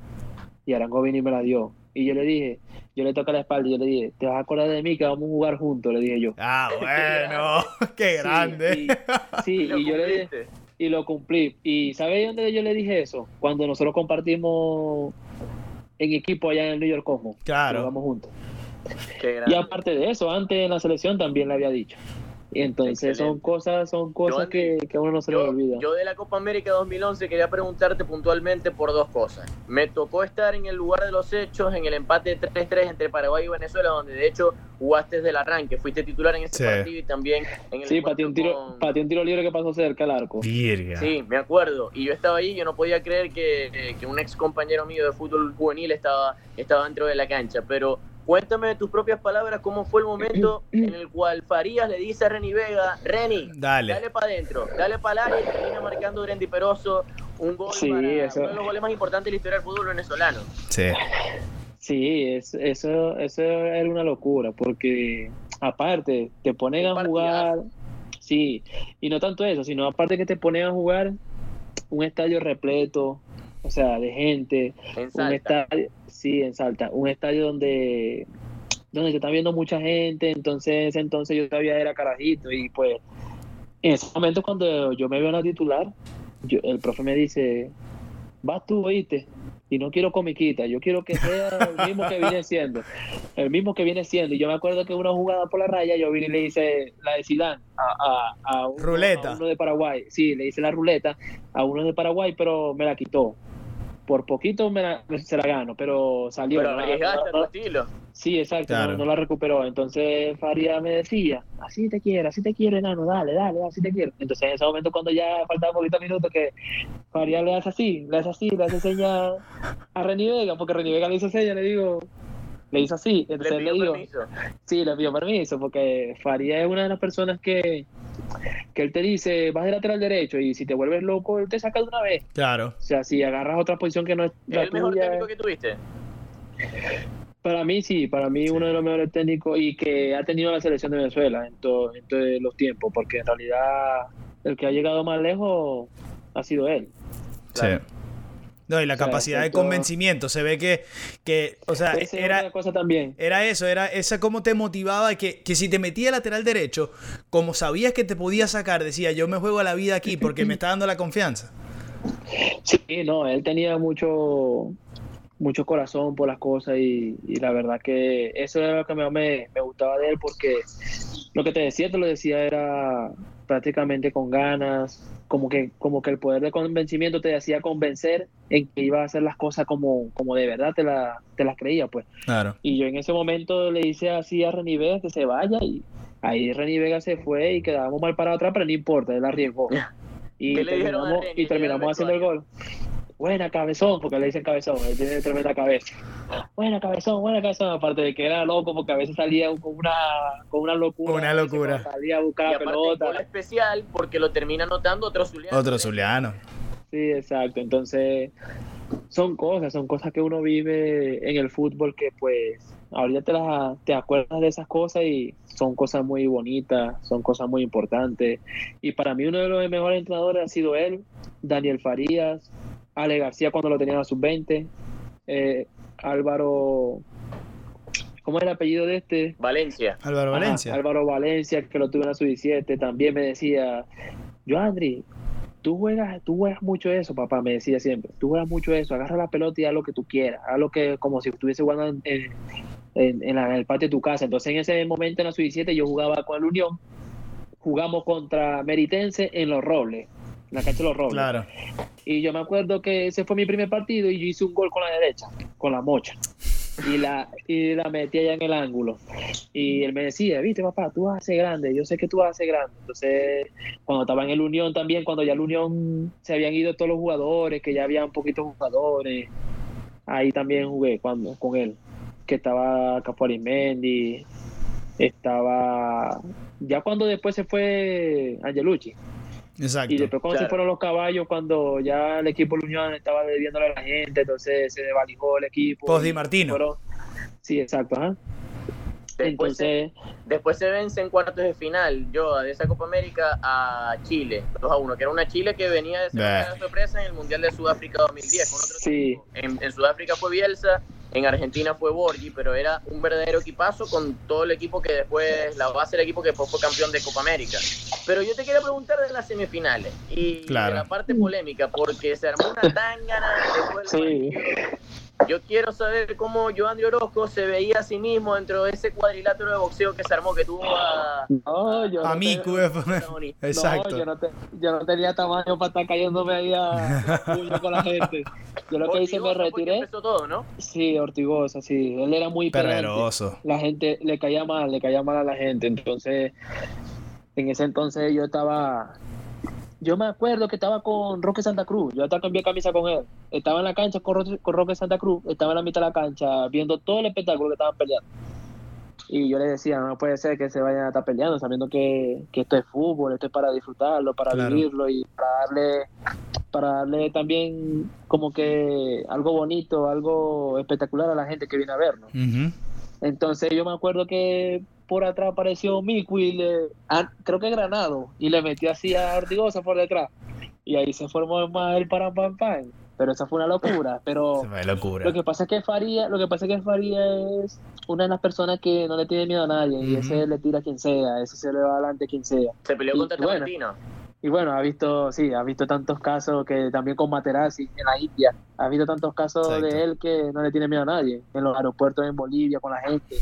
Y Arango vino y me la dio. Y yo le dije, yo le toqué la espalda y yo le dije, te vas a acordar de mí que vamos a jugar juntos, le dije yo. Ah, [LAUGHS] bueno, [LAUGHS] qué Sí, grande. y- Sí, [LAUGHS] y, yo le dije. Y lo cumplí. ¿Y ¿sabes dónde yo le dije eso? Cuando nosotros compartimos en equipo allá en el New York Cosmos. Claro. Jugamos juntos. Qué Y aparte de eso, antes en la selección también le había dicho. Y entonces son Excelente. cosas, son cosas Yo- que, que a uno no se le Yo, olvida. yo de la Copa América 2011 quería preguntarte puntualmente por dos cosas. Me tocó estar en el lugar de los hechos, en el empate 3-3 entre Paraguay y Venezuela, donde de hecho jugaste desde el arranque, fuiste titular en ese Sí. partido y también en el Sí, pateó un tiro, con- pateó un tiro libre que pasó cerca al arco. Virga. Sí, me acuerdo. Y yo estaba ahí, yo no podía creer que, eh, que un ex compañero mío de fútbol juvenil estaba, estaba dentro de la cancha. Pero cuéntame de tus propias palabras cómo fue el momento en el cual Farías le dice a Reni Vega, Reni, Dale. dale para adentro, dale para el área y termina marcando Durendi Peroso un gol Sí, para eso. uno de los goles más importantes de la historia del fútbol venezolano. Sí. Sí, es, eso, eso era una locura, porque aparte te ponen a jugar, sí, y no tanto eso, sino aparte que te ponen a jugar un estadio repleto, o sea, de gente, En un estadio, sí, en Salta, un estadio donde, donde se está viendo mucha gente, entonces entonces yo todavía era carajito y pues en ese momento cuando yo me veo en la titular, yo- el profe me dice, vas tú, oíste, y no quiero comiquita, yo quiero que sea el mismo que viene siendo, el mismo que viene siendo, y yo me acuerdo que una jugada por la raya, yo vine y le hice la de Zidane a, a, a uno, Ruleta. a uno de Paraguay, sí, le hice la ruleta a uno de Paraguay, pero me la quitó. Por poquito me la- [LAUGHS] se la gano, pero salió. Pero arriesgaste a no- tu no- estilo. Sí, exacto, Claro. no, no la recuperó. Entonces Faria me decía, así te quiero, así te quiero, enano, dale, dale, así te quiero. Entonces en ese momento cuando ya faltaban poquitos minutos que Faria le hace así, le hace así, le hace seña a Reni Vega, porque Reni Vega le hizo seña, le digo, le hizo así. Entonces le, pidió digo, permiso. sí, le pidió permiso, porque Faria es una de las personas que, que él te dice, vas de lateral derecho y si te vuelves loco, él te saca de una vez. Claro. O sea, si agarras otra posición que no es ¿Es la el mejor técnico que tuviste? para mí sí, para mí uno de los mejores técnicos y que ha tenido la selección de Venezuela en, to- en todos los tiempos, porque en realidad el que ha llegado más lejos ha sido él. Sí. No, y la O sea, capacidad de convencimiento, se ve que, que o sea, era, cosa también. era eso, era esa cómo te motivaba que, que si te metía lateral derecho, como sabías que te podía sacar, decía, yo me juego a la vida aquí porque me está dando la confianza. Sí, no, él tenía mucho, mucho corazón por las cosas y, y la verdad que eso era lo que más me, me gustaba de él porque lo que te decía, te lo decía, era prácticamente con ganas, como que, como que el poder de convencimiento te hacía convencer en que iba a hacer las cosas como, como de verdad te, la, te las creía, pues. Claro. Y yo en ese momento le hice así a Reni Vega que se vaya y ahí Reni Vega se fue y quedábamos mal parados atrás, pero no importa, él arriesgó. Y ¿Qué le dijeron a terminamos, y terminamos haciendo el gol. Buena cabezón, porque le dicen cabezón, él tiene tremenda cabeza. Buena cabezón, buena cabezón, aparte de que era loco porque a veces salía con una, con una locura. Una locura. Salía a Y buscar la aparte, pelota. gol especial porque lo termina anotando otro Zuliano. Otro ¿eh? Zuliano. Sí, exacto. Entonces, son cosas, son cosas que uno vive en el fútbol que pues ahorita te, las, te acuerdas de esas cosas y son cosas muy bonitas, son cosas muy importantes. Y para mí uno de los mejores entrenadores ha sido él, Daniel Farías, Ale García cuando lo tenían a sub-20, eh, Álvaro, ¿cómo es el apellido de este? Valencia. Álvaro Ajá, Valencia. Álvaro Valencia, que lo tuve en la sub-17, también me decía, yo Andri, tú juegas, tú juegas mucho eso, papá, me decía siempre, tú juegas mucho eso, agarra la pelota y haz lo que tú quieras, haz lo que, como si estuviese jugando en, en- en- en la- en el patio de tu casa. Entonces en ese momento en la sub-17 yo jugaba con el Unión, jugamos contra Meritense en Los Robles, en la cancha de Los Robles. Claro. Y yo me acuerdo que ese fue mi primer partido y yo hice un gol con la derecha, con la mocha. Y la, y la metí allá en el ángulo. Y él me decía, viste papá, tú vas a ser grande, yo sé que tú vas a ser grande. Entonces, cuando estaba en el Unión también, cuando ya el Unión se habían ido todos los jugadores, que ya había un poquito jugadores, ahí también jugué cuando, con él. Que estaba Capo Arismendi, estaba... Ya cuando después se fue Angelucci. Exacto. Y después cuando se fueron los caballos, cuando ya el equipo de la Unión estaba debiéndole a la gente, entonces se desvalijó el equipo. Post Di y Martino. fueron- Sí, exacto, ajá. Después, se, Entonces, después se vence en cuartos de final, yo de esa Copa América a Chile, 2 a 1, que era una Chile que venía de ser una sorpresa en el Mundial de Sudáfrica 2010. Con otro Sí. equipo. En, en Sudáfrica fue Bielsa, en Argentina fue Borgi, pero era un verdadero equipazo con todo el equipo que después, la base del equipo que después fue campeón de Copa América. Pero yo te quería preguntar de las semifinales y Claro. de la parte polémica, porque se armó una tangana después del Sí. partido. Yo quiero saber cómo Joan de Orozco se veía a sí mismo dentro de ese cuadrilátero de boxeo que se armó, que tuvo a... no, yo A [LAUGHS] no mí. Exacto. No, yo no, te- yo no tenía tamaño para estar cayéndome ahí a [LAUGHS] con la gente. Yo lo que hice me retiré. empezó todo, ¿no? Sí, Ortigosa, sí. Él era muy. Perreroso. la gente le caía mal, le caía mal a la gente. Entonces, en ese entonces yo estaba, yo me acuerdo que estaba con Roque Santa Cruz, yo hasta cambié camisa con él. Estaba en la cancha con, Ro- con Roque Santa Cruz, estaba en la mitad de la cancha viendo todo el espectáculo que estaban peleando. Y yo le decía, no puede ser que se vayan a estar peleando, sabiendo que, que esto es fútbol, esto es para disfrutarlo, para Claro. vivirlo y para darle, para darle también como que algo bonito, algo espectacular a la gente que viene a vernos. Ujú. Entonces yo me acuerdo que por atrás apareció Miku y le, ah, creo que Granado, y le metió así a Ortigosa por detrás. Y ahí se formó más el para pam pam. Pero esa fue una locura. Pero [LAUGHS] fue locura. lo que pasa es que Faría, lo que pasa es que Faría es una de las personas que no le tiene miedo a nadie. Y ese le tira a quien sea, ese se le va adelante a quien sea. Se peleó Y contra bueno. Tamartino. Y bueno, ha visto, sí, ha visto tantos casos que también con Materazzi en la India, ha visto tantos casos Exacto. de él que no le tiene miedo a nadie, en los aeropuertos en Bolivia con la gente.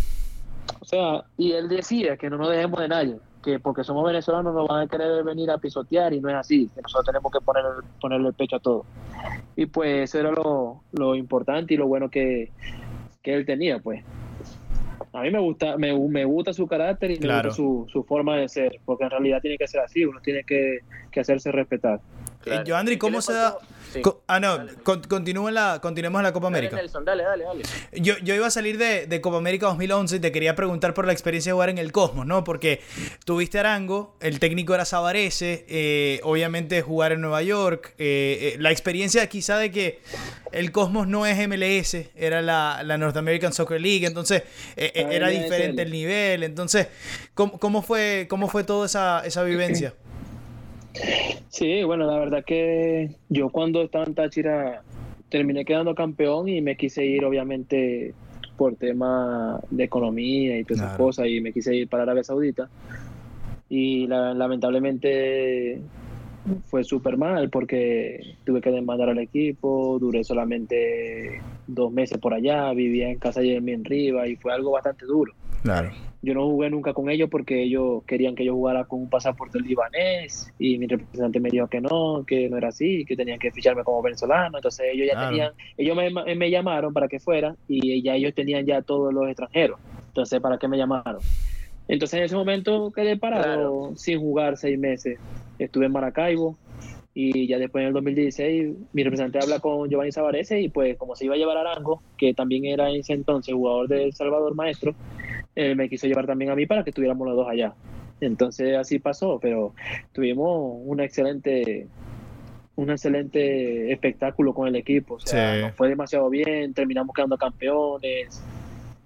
O sea, y él decía que no nos dejemos de nadie, que porque somos venezolanos nos van a querer venir a pisotear y no es así, que nosotros tenemos que poner, ponerle el pecho a todo. Y pues eso era lo, lo importante y lo bueno que, que él tenía, pues. A mí me gusta, me, me gusta su carácter y me gusta su, su forma de ser, porque en realidad tiene que ser así, uno tiene que, que hacerse respetar. Eh, Joandri, ¿Y qué ¿cómo se da? Sí. Ah, no, con- continúa en la, continuemos en la Copa Dale, América. Nelson, dale, dale, dale. Yo, yo iba a salir de, de Copa América 2011 y te quería preguntar por la experiencia de jugar en el Cosmos, ¿no? Porque tuviste Arango, el técnico era Sabarese, eh, obviamente jugar en Nueva York, eh, eh, la experiencia quizá de que el Cosmos no es MLS, era la, la North American Soccer League, entonces eh, eh, Ah, era diferente el nivel, entonces, ¿cómo, cómo fue, cómo fue toda esa, esa vivencia? Sí, bueno, la verdad que yo cuando estaba en Táchira terminé quedando campeón y me quise ir obviamente por tema de economía y todas esas cosas y me quise ir para Arabia Saudita y la- lamentablemente fue súper mal porque tuve que demandar al equipo, duré solamente dos meses por allá, vivía en casa de Jermín Riva y fue algo bastante duro. Claro. Yo no jugué nunca con ellos porque ellos querían que yo jugara con un pasaporte libanés y mi representante me dijo que no, que no era así, que tenían que ficharme como venezolano. Entonces ellos ya Claro. tenían, ellos me, me llamaron para que fuera y ya ellos tenían ya todos los extranjeros. Entonces, ¿para qué me llamaron? Entonces en ese momento quedé parado Claro. sin jugar seis meses. Estuve en Maracaibo y ya después en el 2016 mi representante habla con Giovanni Savarese y pues como se iba a llevar a Arango, que también era en ese entonces jugador de El Salvador maestro, él me quiso llevar también a mí para que estuviéramos los dos allá. Entonces así pasó, pero tuvimos una excelente un excelente espectáculo con el equipo, o sea, Sí. nos fue demasiado bien, terminamos quedando campeones.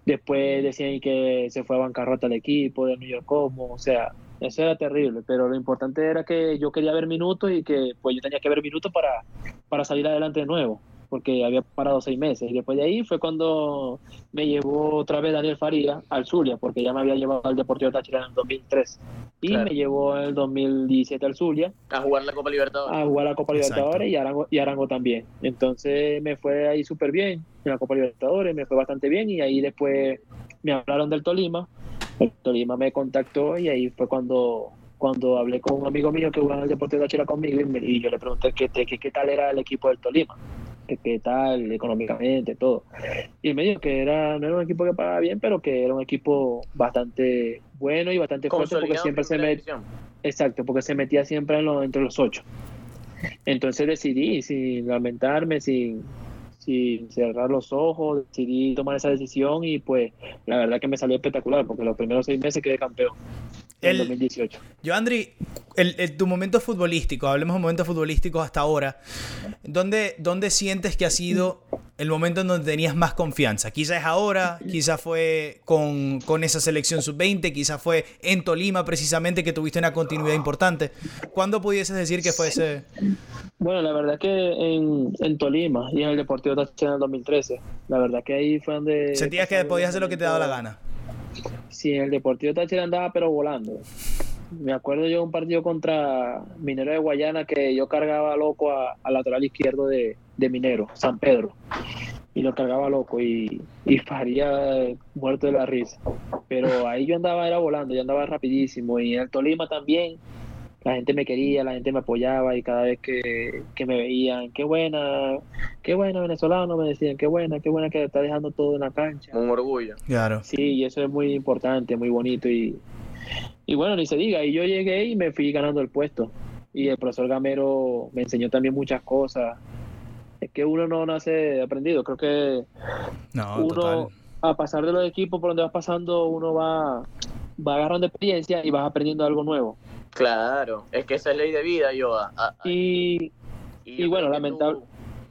Después decían que se fue a bancarrota el equipo de New York Cosmos, o sea, eso era terrible, pero lo importante era que yo quería ver minutos y que pues yo tenía que ver minutos para, para salir adelante de nuevo, porque había parado seis meses. Y después de ahí fue cuando me llevó otra vez Daniel Faría al Zulia, porque ya me había llevado al Deportivo Táchira en el 2003. Y Claro. me llevó en el 2017 al Zulia A jugar la Copa Libertadores. a jugar la Copa. Libertadores y Arango, y Arango también. Entonces me fue ahí súper bien en la Copa Libertadores, me fue bastante bien y ahí después me hablaron del Tolima. El Tolima me contactó y ahí fue cuando cuando hablé con un amigo mío que jugaba en el Deportivo de Táchira conmigo y, me- y yo le pregunté qué, qué, qué tal era el equipo del Tolima, que qué tal económicamente, todo. Y él me dijo que era, no era un equipo que pagaba bien, pero que era un equipo bastante bueno y bastante fuerte porque siempre se primera me, división. Exacto, porque se metía siempre en los, entre los ocho. Entonces decidí, sin lamentarme, sin, sin cerrar los ojos, decidí tomar esa decisión y pues la verdad que me salió espectacular porque los primeros seis meses quedé campeón El- 2018. Yo, Andri, el, el- tu momento futbolístico, hablemos de momentos futbolísticos hasta ahora. ¿Dónde, ¿Dónde sientes que ha sido el momento en donde tenías más confianza? Quizás es ahora, quizás fue con, con esa selección sub-20, quizás fue en Tolima precisamente que tuviste una continuidad importante. ¿Cuándo pudieses decir que fue ese...? Bueno, la verdad que en, en Tolima y en el Deportivo Táchira en el 2013, la verdad que ahí fue donde... Sentías que podías hacer lo que te daba la gana. Sí, en el Deportivo Táchira andaba pero volando. Me acuerdo yo un partido contra Minero de Guayana que yo cargaba loco a- al lateral izquierdo de, de Minero, San Pedro. Y lo cargaba loco y, y paría eh, muerto de la risa. Pero ahí yo andaba era volando, yo andaba rapidísimo. Y en el Tolima también, la gente me quería, la gente me apoyaba y cada vez que, que me veían, qué buena, qué buena venezolano, me decían, qué buena, qué buena que está dejando todo en la cancha. Un orgullo. Claro. Sí, y eso es muy importante, muy bonito y, y bueno, ni se diga, y yo llegué y me fui ganando el puesto. Y el profesor Gamero me enseñó también muchas cosas. Es que uno no nace aprendido, creo que No, uno total. a pasar de los equipos por donde vas pasando, uno va, va agarrando experiencia y vas aprendiendo algo nuevo. Claro, es que esa es ley de vida, yo. a- a- Y bueno, lamentable-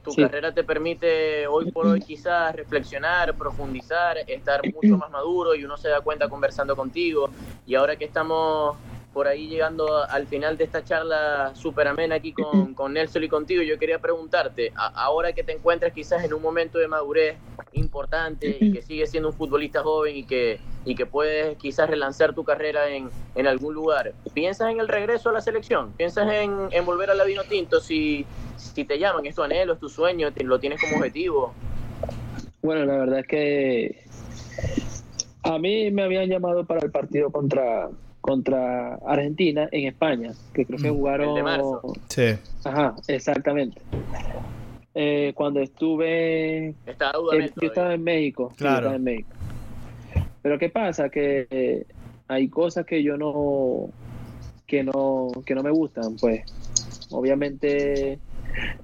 Tu, tu sí. carrera te permite hoy por hoy [CLEARS THROAT] quizás reflexionar, profundizar, estar mucho más maduro y uno se da cuenta conversando contigo. Y ahora que estamos por ahí llegando al final de esta charla súper amena aquí con, [CLEARS THROAT] con Nelson y contigo, yo quería preguntarte, a- ahora que te encuentras quizás en un momento de madurez importante y que sigues siendo un futbolista joven y que, y que puedes quizás relanzar tu carrera en, en algún lugar, ¿piensas en el regreso a la selección? ¿Piensas en, en volver a la Vino Tinto si, si te llaman? ¿Es tu anhelo, es tu sueño? te- ¿Lo tienes como objetivo? Bueno, la verdad es que a mí me habían llamado para el partido contra contra Argentina en España, que creo que Mm, jugaron el de marzo. Sí. Ajá, exactamente. Eh, cuando estuve yo estaba en México, sí, yo Claro. estaba en México. Pero qué pasa que eh, hay cosas que yo no que no que no me gustan, pues. Obviamente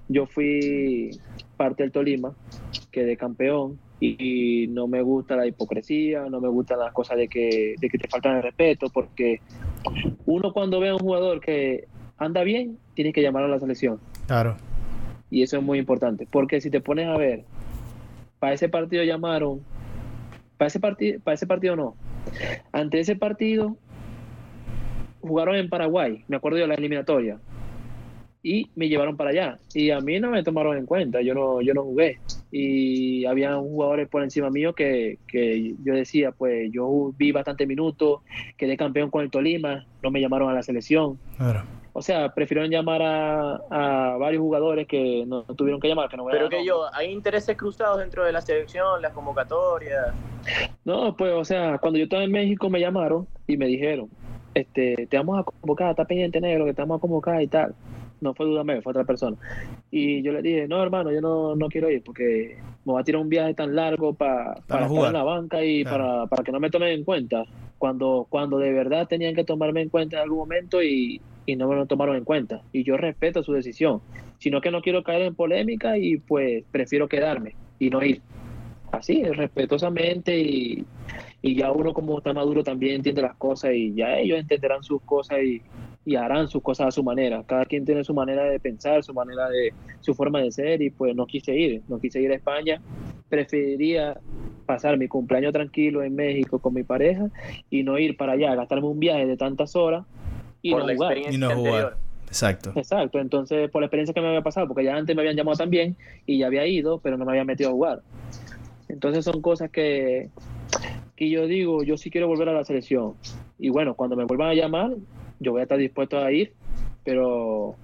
yo fui parte del Tolima, quedé campeón y, y no me gusta la hipocresía, no me gustan las cosas de que, de que te faltan el respeto, porque uno cuando ve a un jugador que anda bien, tiene que llamarlo a la selección. Claro. Y eso es muy importante, porque si te pones a ver, para ese partido llamaron, para ese partido, para ese partido no. Ante ese partido jugaron en Paraguay, me acuerdo de la eliminatoria. y me llevaron para allá. Y a mí no me tomaron en cuenta, yo no, yo no jugué. Y había jugadores por encima mío que, que yo decía, pues yo vi bastante minutos, quedé campeón con el Tolima, no me llamaron a la selección. Claro. O sea, prefirieron llamar a, a varios jugadores que no, no tuvieron que llamar. Que no voy a Pero que yo, ¿hay intereses cruzados dentro de la selección, las convocatorias? No, pues, o sea, cuando yo estaba en México me llamaron y me dijeron, este, te vamos a convocar, está pendiente negro, que te vamos a convocar y tal. No fue Dudamel, fue otra persona. Y yo le dije, no, hermano, yo no, no quiero ir porque me voy a tirar un viaje tan largo pa- para no estar jugar. en la banca y Claro. para, para que no me tomen en cuenta. Cuando, cuando de verdad tenían que tomarme en cuenta en algún momento y, y no me lo tomaron en cuenta. Y yo respeto su decisión. Sino que no quiero caer en polémica y pues prefiero quedarme y no ir. Así, respetuosamente y, y ya uno como está maduro también entiende las cosas y ya ellos entenderán sus cosas y, y harán sus cosas a su manera. Cada quien tiene su manera de pensar, su manera de, su forma de ser y pues no quise ir, no quise ir a España. Preferiría pasar mi cumpleaños tranquilo en México con mi pareja y no ir para allá, gastarme un viaje de tantas horas y por no la jugar. experiencia Y no jugar. Exacto. Exacto, entonces por la experiencia que me había pasado, porque ya antes me habían llamado también y ya había ido, pero no me había metido a jugar. Entonces son cosas que, que yo digo, yo sí quiero volver a la selección. Y bueno, cuando me vuelvan a llamar, yo voy a estar dispuesto a ir, pero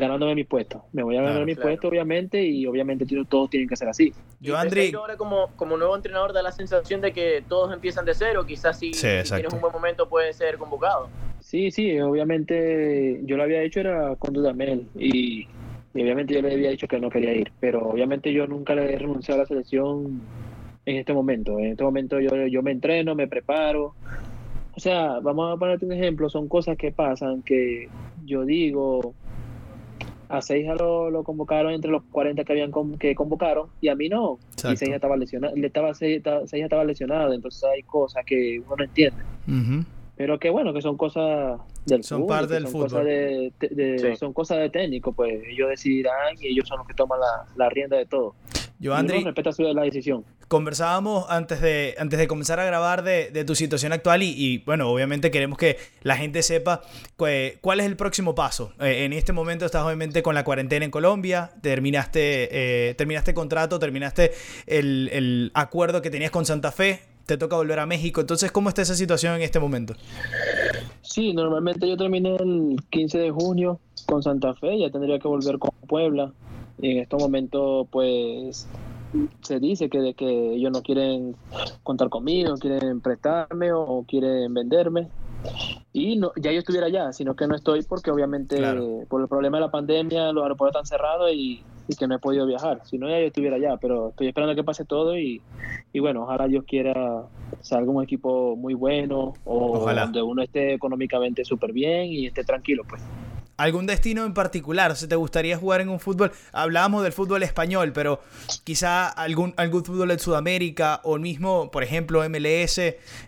ganándome mi puesto. Me voy a ganar Claro, mi claro. puesto, obviamente, y obviamente todos tienen que ser así. Yo, Andri, ahora como, como nuevo entrenador da la sensación de que todos empiezan de cero, quizás si, Sí, si tienes un buen momento puede ser convocado. Sí, sí, obviamente yo lo había hecho era con Dudamel y, y obviamente yo le había dicho que no quería ir, pero obviamente yo nunca le he renunciado a la selección en este momento. En este momento yo, yo me entreno, me preparo. O sea, vamos a ponerte un ejemplo, son cosas que pasan que yo digo, a Seija lo, lo convocaron entre los 40 que habían con- que convocaron y a mí no. Exacto. Y Seija estaba lesionado, le estaba, Seija Seija estaba lesionado, entonces hay cosas que uno no entiende ujú. pero que bueno que son cosas del Son fútbol, parte que del son fútbol. cosas de, de- de- Sí. son cosas de técnico pues ellos decidirán y ellos son los que toman la, la rienda de todo yo, Andri, su la decisión conversábamos antes de, antes de comenzar a grabar de, de tu situación actual y, bueno, obviamente queremos que la gente sepa cue- cuál es el próximo paso. Eh, en este momento estás obviamente con la cuarentena en Colombia, terminaste, eh, terminaste contrato, terminaste el, el acuerdo que tenías con Santa Fe, te toca volver a México, entonces ¿cómo está esa situación en este momento? sí normalmente yo terminé el 15 de junio con Santa Fe ya tendría que volver con Puebla y en estos momentos pues se dice que de que ellos no quieren contar conmigo quieren prestarme o, quieren venderme y no, ya yo estuviera allá, sino que no estoy porque obviamente Claro. por el problema de la pandemia los aeropuertos están cerrados y, y que no he podido viajar. Si no, ya yo estuviera allá, pero estoy esperando que pase todo y, y bueno, ojalá Dios quiera salga un equipo muy bueno o Ojalá. donde uno esté económicamente súper bien y esté tranquilo, pues. ¿Algún destino en particular? O sea, ¿Te gustaría jugar en un fútbol? Hablábamos del fútbol español, pero quizá algún, algún fútbol de Sudamérica o el mismo, por ejemplo, MLS.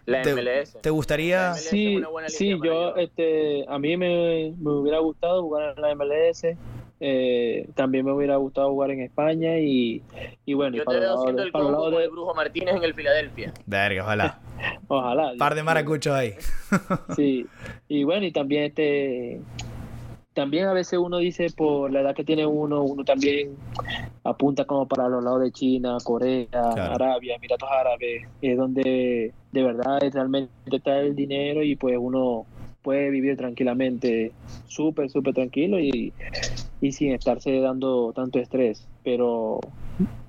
La ¿Te, MLS. ¿Te gustaría? La MLS. es Sí, una buena sí, yo, este, a mí me, me hubiera gustado jugar en la MLS. eh, también me hubiera gustado jugar en España y, y bueno, Yo te para veo lado siendo el lado de- Brujo Martínez en el Filadelfia. Verga, ojalá. [LAUGHS] ojalá. Par de maracuchos ahí. Sí, [LAUGHS] y bueno, y también este también a veces uno dice por la edad que tiene uno, uno también apunta como para los lados de China, Corea, Claro. Arabia, Emiratos Árabes, es donde de verdad realmente está el dinero y pues uno puede vivir tranquilamente, súper, súper tranquilo y, y sin estarse dando tanto estrés. Pero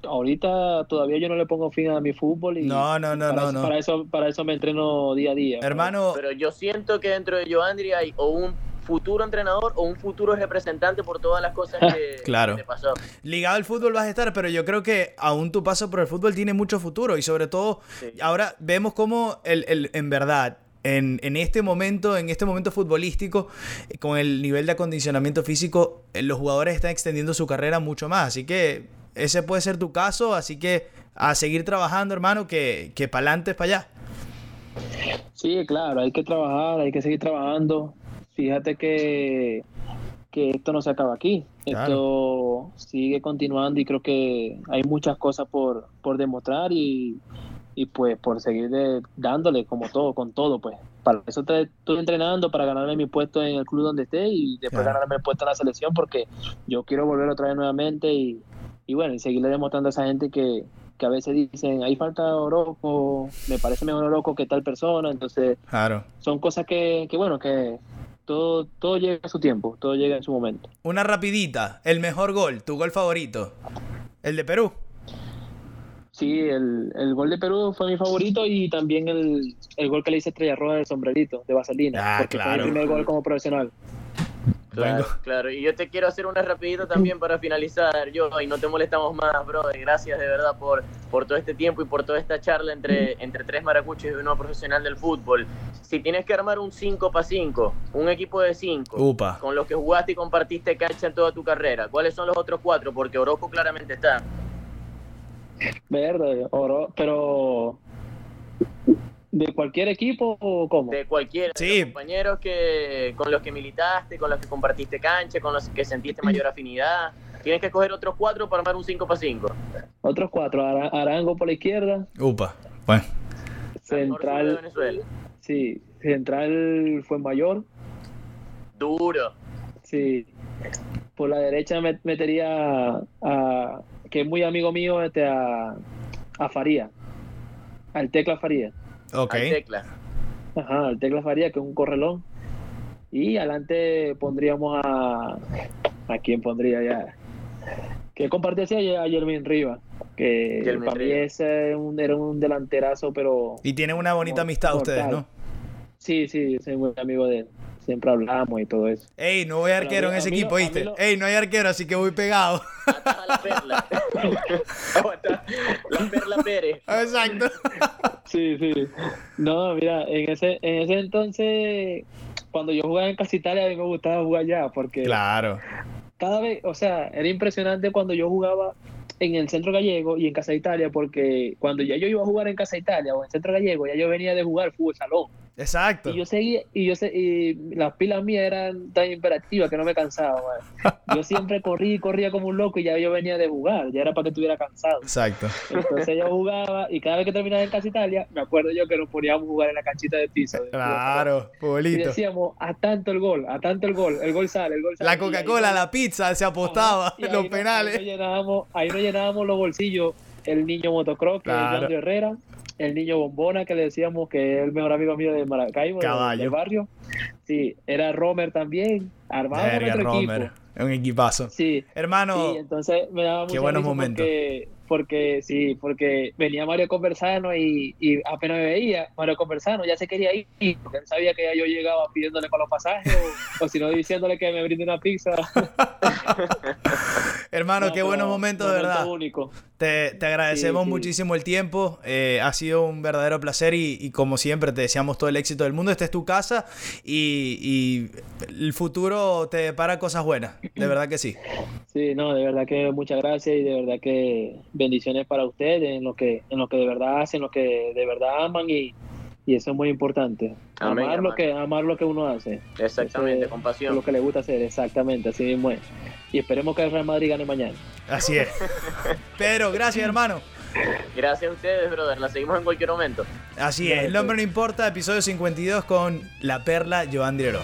ahorita todavía yo no le pongo fin a mi fútbol y No, no, no, para, no, eso, no. para eso para eso me entreno día a día. Hermano, Pero yo siento que dentro de Joandri hay o un futuro entrenador o un futuro representante por todas las cosas que, [LAUGHS] Claro. que pasó. ligado al fútbol vas a estar, pero yo creo que aún tu paso por el fútbol tiene mucho futuro y sobre todo Sí. ahora vemos cómo el, el- en verdad en, en este momento, en este momento futbolístico, eh, con el nivel de acondicionamiento físico, eh, los jugadores están extendiendo su carrera mucho más. Así que ese puede ser tu caso, así que a seguir trabajando, hermano, que, que para adelante es para allá. Sí, claro, hay que trabajar, hay que seguir trabajando. Fíjate que, que esto no se acaba aquí. Esto sigue continuando y creo que hay muchas cosas por, por demostrar y, y pues por seguir de- dándole como todo, con todo, pues. Para eso te- estoy entrenando, para ganarme mi puesto en el club donde esté y después Claro. ganarme el puesto en la selección porque yo quiero volver otra vez nuevamente y, y bueno, y seguirle demostrando a esa gente que, que a veces dicen, ahí falta Oroco, me parece mejor Oroco que tal persona, entonces Claro. son cosas que, que bueno, que todo, todo llega a su tiempo, todo llega en su momento. Una rapidita. El mejor gol, tu gol favorito. El de Perú. Sí, el, el gol de Perú fue mi favorito y también el, el gol que le hice Estrella Roja del sombrerito, de Vaselina, Ah, porque fue claro. mi primer gol como profesional. Claro, Vengo. claro. Y yo te quiero hacer una rapidita también para finalizar, yo, y no te molestamos más, brother. Gracias de verdad por, por todo este tiempo y por toda esta charla entre, entre tres maracuchos y uno profesional del fútbol. Si tienes que armar un 5 para 5, un equipo de 5, Upa. con los que jugaste y compartiste cancha en toda tu carrera, ¿cuáles son los otros cuatro? Porque Orozco claramente está. Verde, oro, pero de cualquier equipo o cómo? De cualquiera de Sí. los compañeros que, con los que militaste, con los que compartiste cancha, con los que sentiste mayor afinidad. Tienes que escoger otros cuatro para armar un 5 para 5. Otros cuatro, Ara- Arango por la izquierda, Upa. Bueno. de Central, Venezuela. sí, Central fue mayor, Duro. sí. Por la derecha me- metería a, que es muy amigo mío, este, a, a Faría, al Tecla Faría. Ok. Al tecla. Ajá, al Tecla Faría, que es un correlón. Y adelante pondríamos a. ¿A quién pondría ya? Que compartía a Yermin Riva. Que para mí Riva. ese era un, era un delanterazo, pero. Y tienen una bonita amistad Mortal. ustedes, ¿no? Sí, sí, soy muy amigo de él. Siempre hablamos y todo eso. Ey, no voy arquero en ese equipo, ¿viste? lo- Ey, no hay arquero, así que voy pegado. La perla. La perla Pérez. Exacto. Sí, sí. No, mira, en ese, en ese entonces, cuando yo jugaba en Casa Italia, a mí me gustaba jugar allá, porque Claro. cada vez, o sea, era impresionante cuando yo jugaba en el Centro Gallego y en Casa Italia, porque cuando ya yo iba a jugar en Casa Italia o en Centro Gallego, ya yo venía de jugar fútbol salón. Exacto. Y yo seguía, y yo se- y las pilas mías eran tan imperativas que no me cansaba. man. Yo siempre corría y corría como un loco y ya yo venía de jugar, ya era para que estuviera cansado. Exacto. Entonces yo jugaba y cada vez que terminaba en Casa Italia, me acuerdo yo que nos poníamos a jugar en la canchita de piso. Claro, Y futbolito. decíamos, a tanto el gol, a tanto el gol, el gol sale, el gol sale. La Y Coca-Cola, la pizza, se apostaba, y los penales. Ahí nos, llenábamos, ahí nos llenábamos los bolsillos. El niño motocross, que Claro. es Herrera. El niño bombona, que le decíamos que es el mejor amigo mío de Maracaibo, del- barrio. Sí, era Romer también. Armado Verga, nuestro Romer. equipo. Un equipazo. Sí, Hermano, sí, entonces me daba qué buenos momentos. Porque, porque, sí, porque venía Mario Conversano y, y apenas me veía, Mario Conversano ya se quería ir, porque él sabía que ya yo llegaba pidiéndole con los pasajes o, o si no diciéndole que me brinde una pizza. [LAUGHS] hermano, No, qué buenos momentos, de verdad. único. Te, te agradecemos Sí, sí. muchísimo el tiempo. eh, ha sido un verdadero placer y, y como siempre te deseamos todo el éxito del mundo. Esta es tu casa y, y el futuro te depara cosas buenas. De verdad que sí. Sí, no, de verdad que muchas gracias y de verdad que bendiciones para ustedes en lo que, en lo que de verdad hacen, lo que de verdad aman y, y eso es muy importante. Amén, amar lo que, amar lo que uno hace. Exactamente, con pasión. Lo que le gusta hacer, exactamente, así mismo es. Y esperemos que el Real Madrid gane mañana. Así es. [LAUGHS] Pero gracias, hermano. Gracias a ustedes, brother. La seguimos en cualquier momento. Así es. El nombre no importa. Episodio 52 con La Perla Joan Direro.